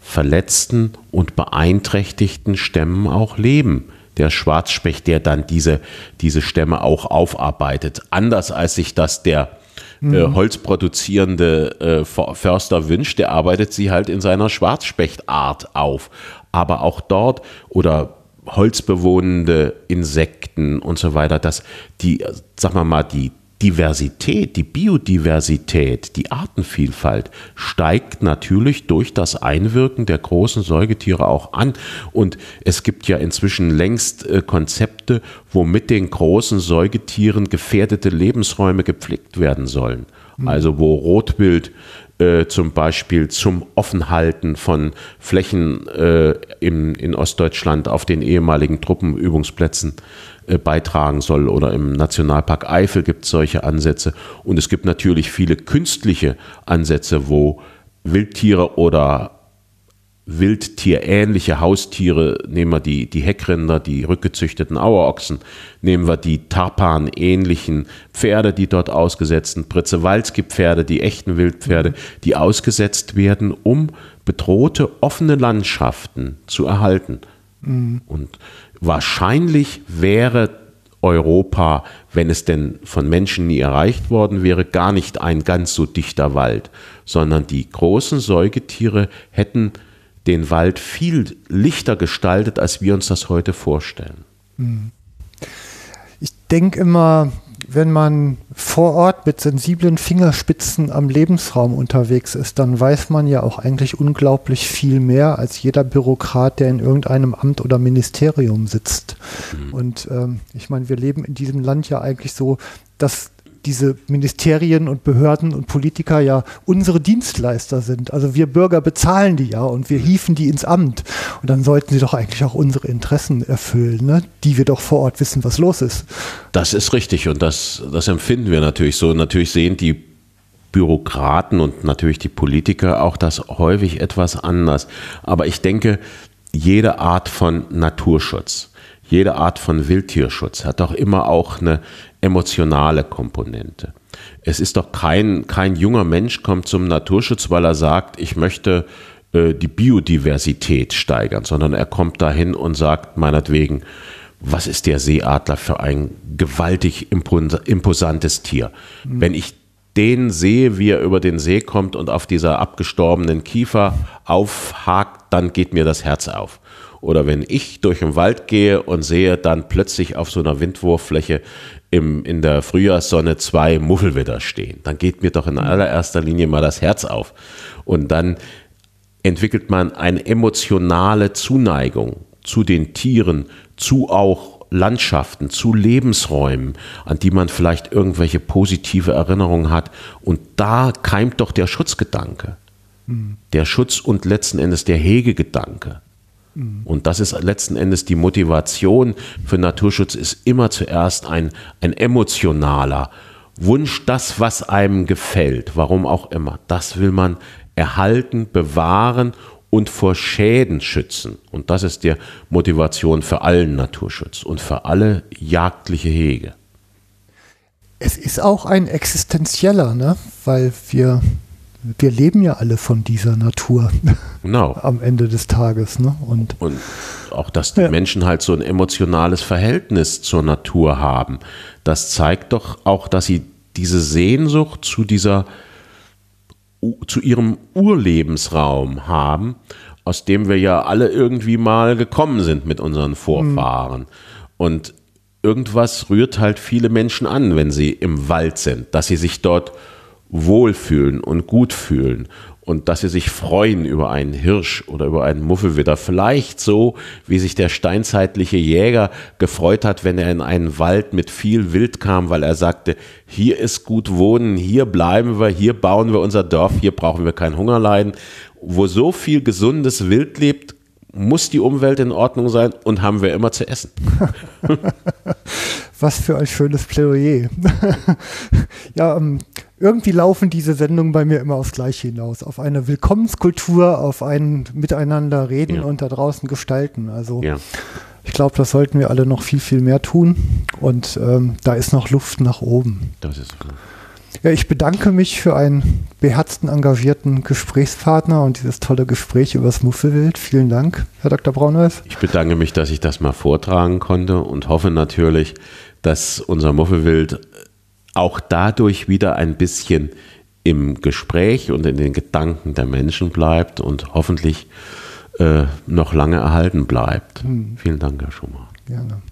verletzten und beeinträchtigten Stämmen auch leben. Der Schwarzspecht, der dann diese, diese Stämme auch aufarbeitet. Anders als sich das der äh, mhm. holzproduzierende äh, Förster wünscht, der arbeitet sie halt in seiner Schwarzspechtart auf. Aber auch dort oder holzbewohnende Insekten und so weiter, dass die, sag mal mal, die Diversität, die Biodiversität, die Artenvielfalt steigt natürlich durch das Einwirken der großen Säugetiere auch an. Und es gibt ja inzwischen längst äh, Konzepte, wo mit den großen Säugetieren gefährdete Lebensräume gepflegt werden sollen. Mhm. Also wo Rotwild äh, zum Beispiel zum Offenhalten von Flächen äh, in, in Ostdeutschland auf den ehemaligen Truppenübungsplätzen äh, beitragen soll. Oder im Nationalpark Eifel gibt es solche Ansätze. Und es gibt natürlich viele künstliche Ansätze, wo Wildtiere oder wildtierähnliche Haustiere, nehmen wir die, die Heckrinder, die rückgezüchteten Auerochsen, nehmen wir die Tarpan-ähnlichen Pferde, die dort ausgesetzt sind, Pritze-Walski-Pferde, die echten Wildpferde, die ausgesetzt werden, um bedrohte offene Landschaften zu erhalten. Mhm. Und wahrscheinlich wäre Europa, wenn es denn von Menschen nie erreicht worden wäre, gar nicht ein ganz so dichter Wald, sondern die großen Säugetiere hätten den Wald viel lichter gestaltet, als wir uns das heute vorstellen. Hm. Ich denke immer, wenn man vor Ort mit sensiblen Fingerspitzen am Lebensraum unterwegs ist, dann weiß man ja auch eigentlich unglaublich viel mehr als jeder Bürokrat, der in irgendeinem Amt oder Ministerium sitzt. Mhm. Und ähm, ich meine, wir leben in diesem Land ja eigentlich so, dass diese Ministerien und Behörden und Politiker ja unsere Dienstleister sind. Also wir Bürger bezahlen die ja und wir hieven die ins Amt. Und dann sollten sie doch eigentlich auch unsere Interessen erfüllen, ne? die wir doch vor Ort wissen, was los ist. Das ist richtig und das, das empfinden wir natürlich so. Natürlich sehen die Bürokraten und natürlich die Politiker auch das häufig etwas anders. Aber ich denke, jede Art von Naturschutz, jede Art von Wildtierschutz hat doch immer auch eine emotionale Komponente. Es ist doch kein, kein junger Mensch kommt zum Naturschutz, weil er sagt, ich möchte äh, die Biodiversität steigern, sondern er kommt dahin und sagt meinetwegen, was ist der Seeadler für ein gewaltig imposantes Tier? Mhm. Wenn ich den sehe, wie er über den See kommt und auf dieser abgestorbenen Kiefer aufhakt, dann geht mir das Herz auf. Oder wenn ich durch den Wald gehe und sehe dann plötzlich auf so einer Windwurffläche im, in der Frühjahrssonne zwei Muffelwitter stehen, dann geht mir doch in allererster Linie mal das Herz auf. Und dann entwickelt man eine emotionale Zuneigung zu den Tieren, zu auch Landschaften, zu Lebensräumen, an die man vielleicht irgendwelche positive Erinnerungen hat. Und da keimt doch der Schutzgedanke. Mhm. Der Schutz und letzten Endes der Hegegedanke. Und das ist letzten Endes die Motivation für Naturschutz, ist immer zuerst ein, ein emotionaler Wunsch, das, was einem gefällt, warum auch immer, das will man erhalten, bewahren und vor Schäden schützen. Und das ist die Motivation für allen Naturschutz und für alle jagdliche Hege. Es ist auch ein existenzieller, ne? weil wir wir leben ja alle von dieser Natur. Genau. Am Ende des Tages. Ne? Und, und auch, dass die ja. Menschen halt so ein emotionales Verhältnis zur Natur haben. Das zeigt doch auch, dass sie diese Sehnsucht zu dieser, zu ihrem Urlebensraum haben, aus dem wir ja alle irgendwie mal gekommen sind mit unseren Vorfahren. Mhm. Und irgendwas rührt halt viele Menschen an, wenn sie im Wald sind, dass sie sich dort wohlfühlen und gut fühlen. und dass sie sich freuen über einen Hirsch oder über einen Muffelwitter. Vielleicht so, wie sich der steinzeitliche Jäger gefreut hat, wenn er in einen Wald mit viel Wild kam, weil er sagte, hier ist gut wohnen, hier bleiben wir, hier bauen wir unser Dorf, hier brauchen wir kein Hunger leiden. Wo so viel gesundes Wild lebt, muss die Umwelt in Ordnung sein und haben wir immer zu essen. Was für ein schönes Plädoyer. ja, ähm, irgendwie laufen diese Sendungen bei mir immer aufs Gleiche hinaus. Auf eine Willkommenskultur, auf ein Miteinander reden ja. und da draußen gestalten. Also ja. ich glaube, das sollten wir alle noch viel, viel mehr tun. Und ähm, da ist noch Luft nach oben. Das ist gut. Ja, ich bedanke mich für einen beherzten, engagierten Gesprächspartner und dieses tolle Gespräch über das Muffelwild. Vielen Dank, Herr Dr. Braunhäus. Ich bedanke mich, dass ich das mal vortragen konnte und hoffe natürlich, dass unser Muffelwild auch dadurch wieder ein bisschen im Gespräch und in den Gedanken der Menschen bleibt und hoffentlich äh, noch lange erhalten bleibt. Hm. Vielen Dank, Herr Schumacher. Gerne.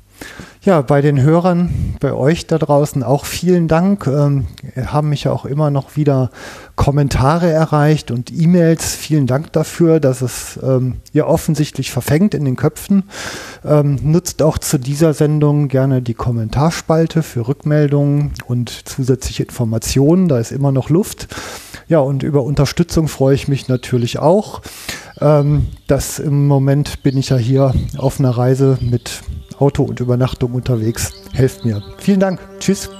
Ja, bei den Hörern, bei euch da draußen auch vielen Dank. Ähm, haben mich ja auch immer noch wieder Kommentare erreicht und E-Mails. Vielen Dank dafür, dass es ähm, ja offensichtlich verfängt in den Köpfen. Ähm, nutzt auch zu dieser Sendung gerne die Kommentarspalte für Rückmeldungen und zusätzliche Informationen. Da ist immer noch Luft. Ja, und über Unterstützung freue ich mich natürlich auch. Ähm, das im Moment bin ich ja hier auf einer Reise mit Auto und Übernachtung unterwegs. Helft mir. Vielen Dank. Tschüss.